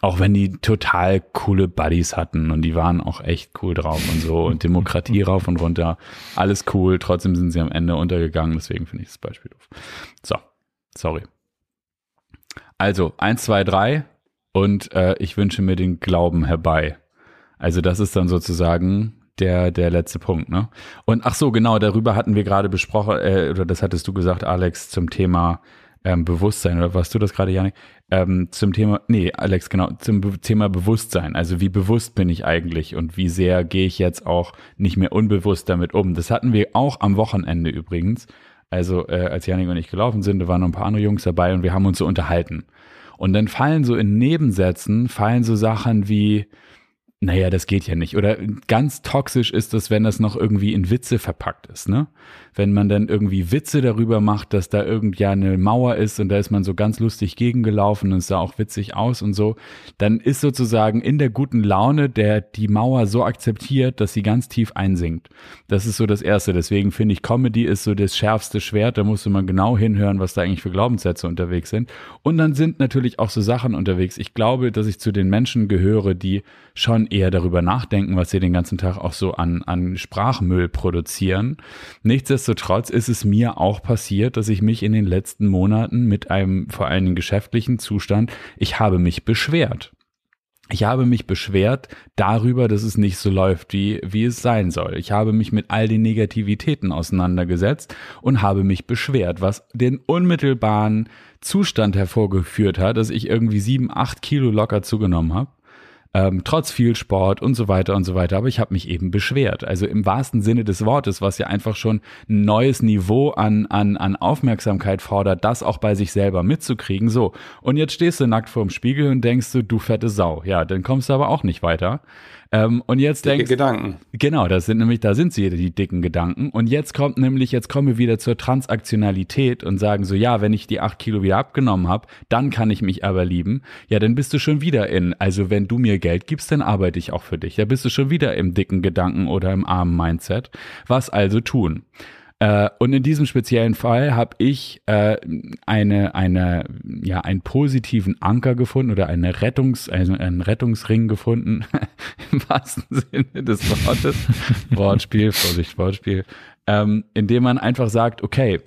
Auch wenn die total coole Buddies hatten und die waren auch echt cool drauf und so und Demokratie [laughs] rauf und runter, alles cool, trotzdem sind sie am Ende untergegangen, deswegen finde ich das Beispiel doof. So, Sorry. Also, eins, zwei, drei und äh, ich wünsche mir den Glauben herbei. Also, das ist dann sozusagen der, der letzte Punkt, ne? Und ach so, genau, darüber hatten wir gerade besprochen, äh, oder das hattest du gesagt, Alex, zum Thema ähm, Bewusstsein, oder warst du das gerade, Janik? Ähm, zum Thema, nee, Alex, genau, zum Be Thema Bewusstsein. Also wie bewusst bin ich eigentlich und wie sehr gehe ich jetzt auch nicht mehr unbewusst damit um? Das hatten wir auch am Wochenende übrigens. Also äh, als Janik und ich gelaufen sind, da waren noch ein paar andere Jungs dabei und wir haben uns so unterhalten. Und dann fallen so in Nebensätzen, fallen so Sachen wie, naja, das geht ja nicht. Oder ganz toxisch ist das, wenn das noch irgendwie in Witze verpackt ist, ne? Wenn man dann irgendwie Witze darüber macht, dass da irgendwie eine Mauer ist und da ist man so ganz lustig gegengelaufen und es sah auch witzig aus und so, dann ist sozusagen in der guten Laune der die Mauer so akzeptiert, dass sie ganz tief einsinkt. Das ist so das Erste. Deswegen finde ich, Comedy ist so das schärfste Schwert. Da musste man genau hinhören, was da eigentlich für Glaubenssätze unterwegs sind. Und dann sind natürlich auch so Sachen unterwegs. Ich glaube, dass ich zu den Menschen gehöre, die schon eher darüber nachdenken, was sie den ganzen Tag auch so an, an Sprachmüll produzieren. Nichtsdestotrotz ist es mir auch passiert, dass ich mich in den letzten Monaten mit einem vor allen Dingen geschäftlichen Zustand, ich habe mich beschwert. Ich habe mich beschwert darüber, dass es nicht so läuft, wie, wie es sein soll. Ich habe mich mit all den Negativitäten auseinandergesetzt und habe mich beschwert, was den unmittelbaren Zustand hervorgeführt hat, dass ich irgendwie sieben, acht Kilo locker zugenommen habe ähm, trotz viel Sport und so weiter und so weiter. Aber ich habe mich eben beschwert. Also im wahrsten Sinne des Wortes, was ja einfach schon ein neues Niveau an, an, an Aufmerksamkeit fordert, das auch bei sich selber mitzukriegen. So, und jetzt stehst du nackt vorm Spiegel und denkst du, du fette Sau. Ja, dann kommst du aber auch nicht weiter. Ähm, und jetzt
Dicke
denkst
Gedanken.
Genau, das sind nämlich, da sind sie, die dicken Gedanken. Und jetzt kommt nämlich, jetzt kommen wir wieder zur Transaktionalität und sagen so, ja, wenn ich die acht Kilo wieder abgenommen habe, dann kann ich mich aber lieben. Ja, dann bist du schon wieder in, also wenn du mir Geld gibst, dann arbeite ich auch für dich. Da bist du schon wieder im dicken Gedanken oder im armen Mindset. Was also tun? Äh, und in diesem speziellen Fall habe ich äh, eine, eine, ja, einen positiven Anker gefunden oder eine Rettungs, also einen Rettungsring gefunden, [laughs] im wahrsten Sinne des Wortes. Wortspiel, Vorsicht, Wortspiel. Ähm, indem man einfach sagt, okay,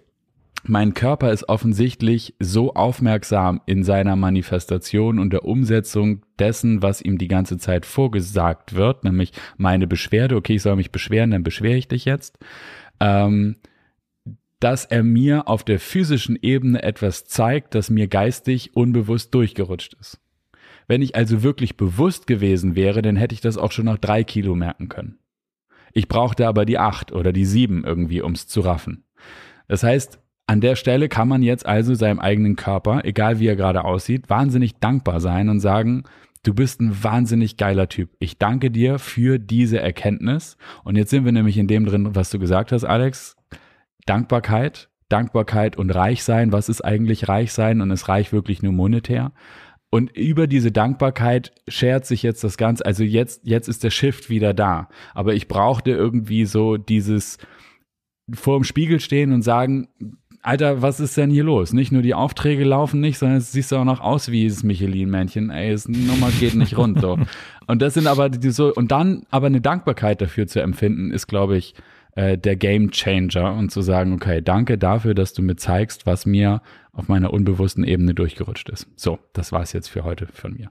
mein Körper ist offensichtlich so aufmerksam in seiner Manifestation und der Umsetzung dessen, was ihm die ganze Zeit vorgesagt wird, nämlich meine Beschwerde, okay, ich soll mich beschweren, dann beschwere ich dich jetzt ähm, dass er mir auf der physischen Ebene etwas zeigt, das mir geistig unbewusst durchgerutscht ist. Wenn ich also wirklich bewusst gewesen wäre, dann hätte ich das auch schon nach drei Kilo merken können. Ich brauchte aber die acht oder die sieben irgendwie, ums zu raffen. Das heißt, an der Stelle kann man jetzt also seinem eigenen Körper, egal wie er gerade aussieht, wahnsinnig dankbar sein und sagen, Du bist ein wahnsinnig geiler Typ. Ich danke dir für diese Erkenntnis. Und jetzt sind wir nämlich in dem drin, was du gesagt hast, Alex. Dankbarkeit, Dankbarkeit und Reichsein. Was ist eigentlich Reichsein und ist Reich wirklich nur monetär? Und über diese Dankbarkeit schert sich jetzt das Ganze. Also jetzt, jetzt ist der Shift wieder da. Aber ich brauchte irgendwie so dieses vor dem Spiegel stehen und sagen, Alter, was ist denn hier los? Nicht nur die Aufträge laufen nicht, sondern es siehst du auch noch aus wie dieses Michelin-Männchen. Ey, das Nummer geht nicht rund. So. [laughs] Und das sind aber die so, und dann aber eine Dankbarkeit dafür zu empfinden, ist, glaube ich, äh, der Game Changer und zu sagen, okay, danke dafür, dass du mir zeigst, was mir auf meiner unbewussten Ebene durchgerutscht ist. So, das war es jetzt für heute von mir.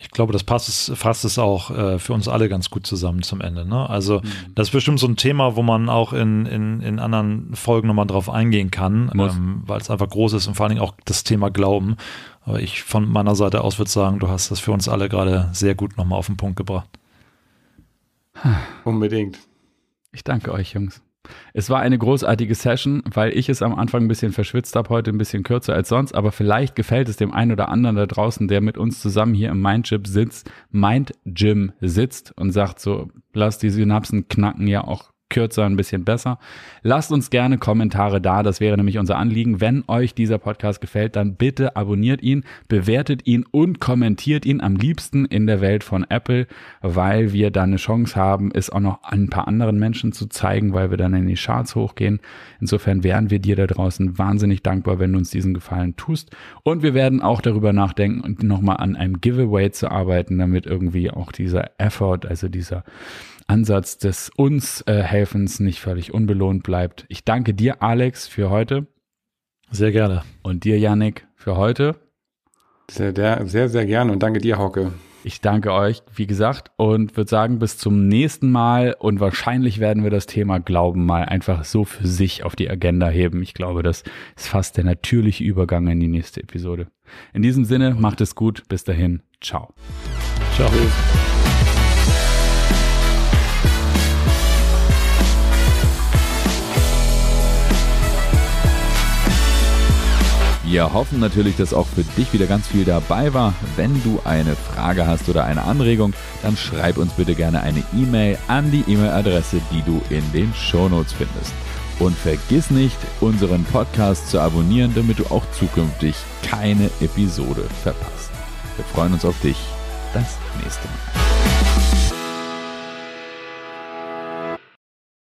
Ich glaube, das passt es, fasst es auch äh, für uns alle ganz gut zusammen zum Ende. Ne? Also mhm. das ist bestimmt so ein Thema, wo man auch in, in, in anderen Folgen nochmal drauf eingehen kann, ähm, weil es einfach groß ist und vor allen Dingen auch das Thema Glauben. Aber ich von meiner Seite aus würde sagen, du hast das für uns alle gerade sehr gut nochmal auf den Punkt gebracht.
Unbedingt.
Ich danke euch, Jungs. Es war eine großartige Session, weil ich es am Anfang ein bisschen verschwitzt habe, heute ein bisschen kürzer als sonst, aber vielleicht gefällt es dem einen oder anderen da draußen, der mit uns zusammen hier im Mindgym sitzt, Mind Gym sitzt und sagt so, lass die Synapsen knacken ja auch kürzer, ein bisschen besser. Lasst uns gerne Kommentare da, das wäre nämlich unser Anliegen. Wenn euch dieser Podcast gefällt, dann bitte abonniert ihn, bewertet ihn und kommentiert ihn am liebsten in der Welt von Apple, weil wir dann eine Chance haben, es auch noch ein paar anderen Menschen zu zeigen, weil wir dann in die Charts hochgehen. Insofern wären wir dir da draußen wahnsinnig dankbar, wenn du uns diesen Gefallen tust. Und wir werden auch darüber nachdenken und nochmal an einem Giveaway zu arbeiten, damit irgendwie auch dieser Effort, also dieser Ansatz des uns äh, Helfens nicht völlig unbelohnt bleibt. Ich danke dir, Alex, für heute.
Sehr gerne.
Und dir, Yannick, für heute.
Sehr, sehr, sehr gerne und danke dir, Hauke.
Ich danke euch, wie gesagt, und würde sagen, bis zum nächsten Mal. Und wahrscheinlich werden wir das Thema Glauben mal einfach so für sich auf die Agenda heben. Ich glaube, das ist fast der natürliche Übergang in die nächste Episode. In diesem Sinne, macht es gut. Bis dahin. Ciao. Ciao.
Wir hoffen natürlich, dass auch für dich wieder ganz viel dabei war. Wenn du eine Frage hast oder eine Anregung, dann schreib uns bitte gerne eine E-Mail an die E-Mail-Adresse, die du in den Shownotes findest. Und vergiss nicht, unseren Podcast zu abonnieren, damit du auch zukünftig keine Episode verpasst. Wir freuen uns auf dich das nächste Mal.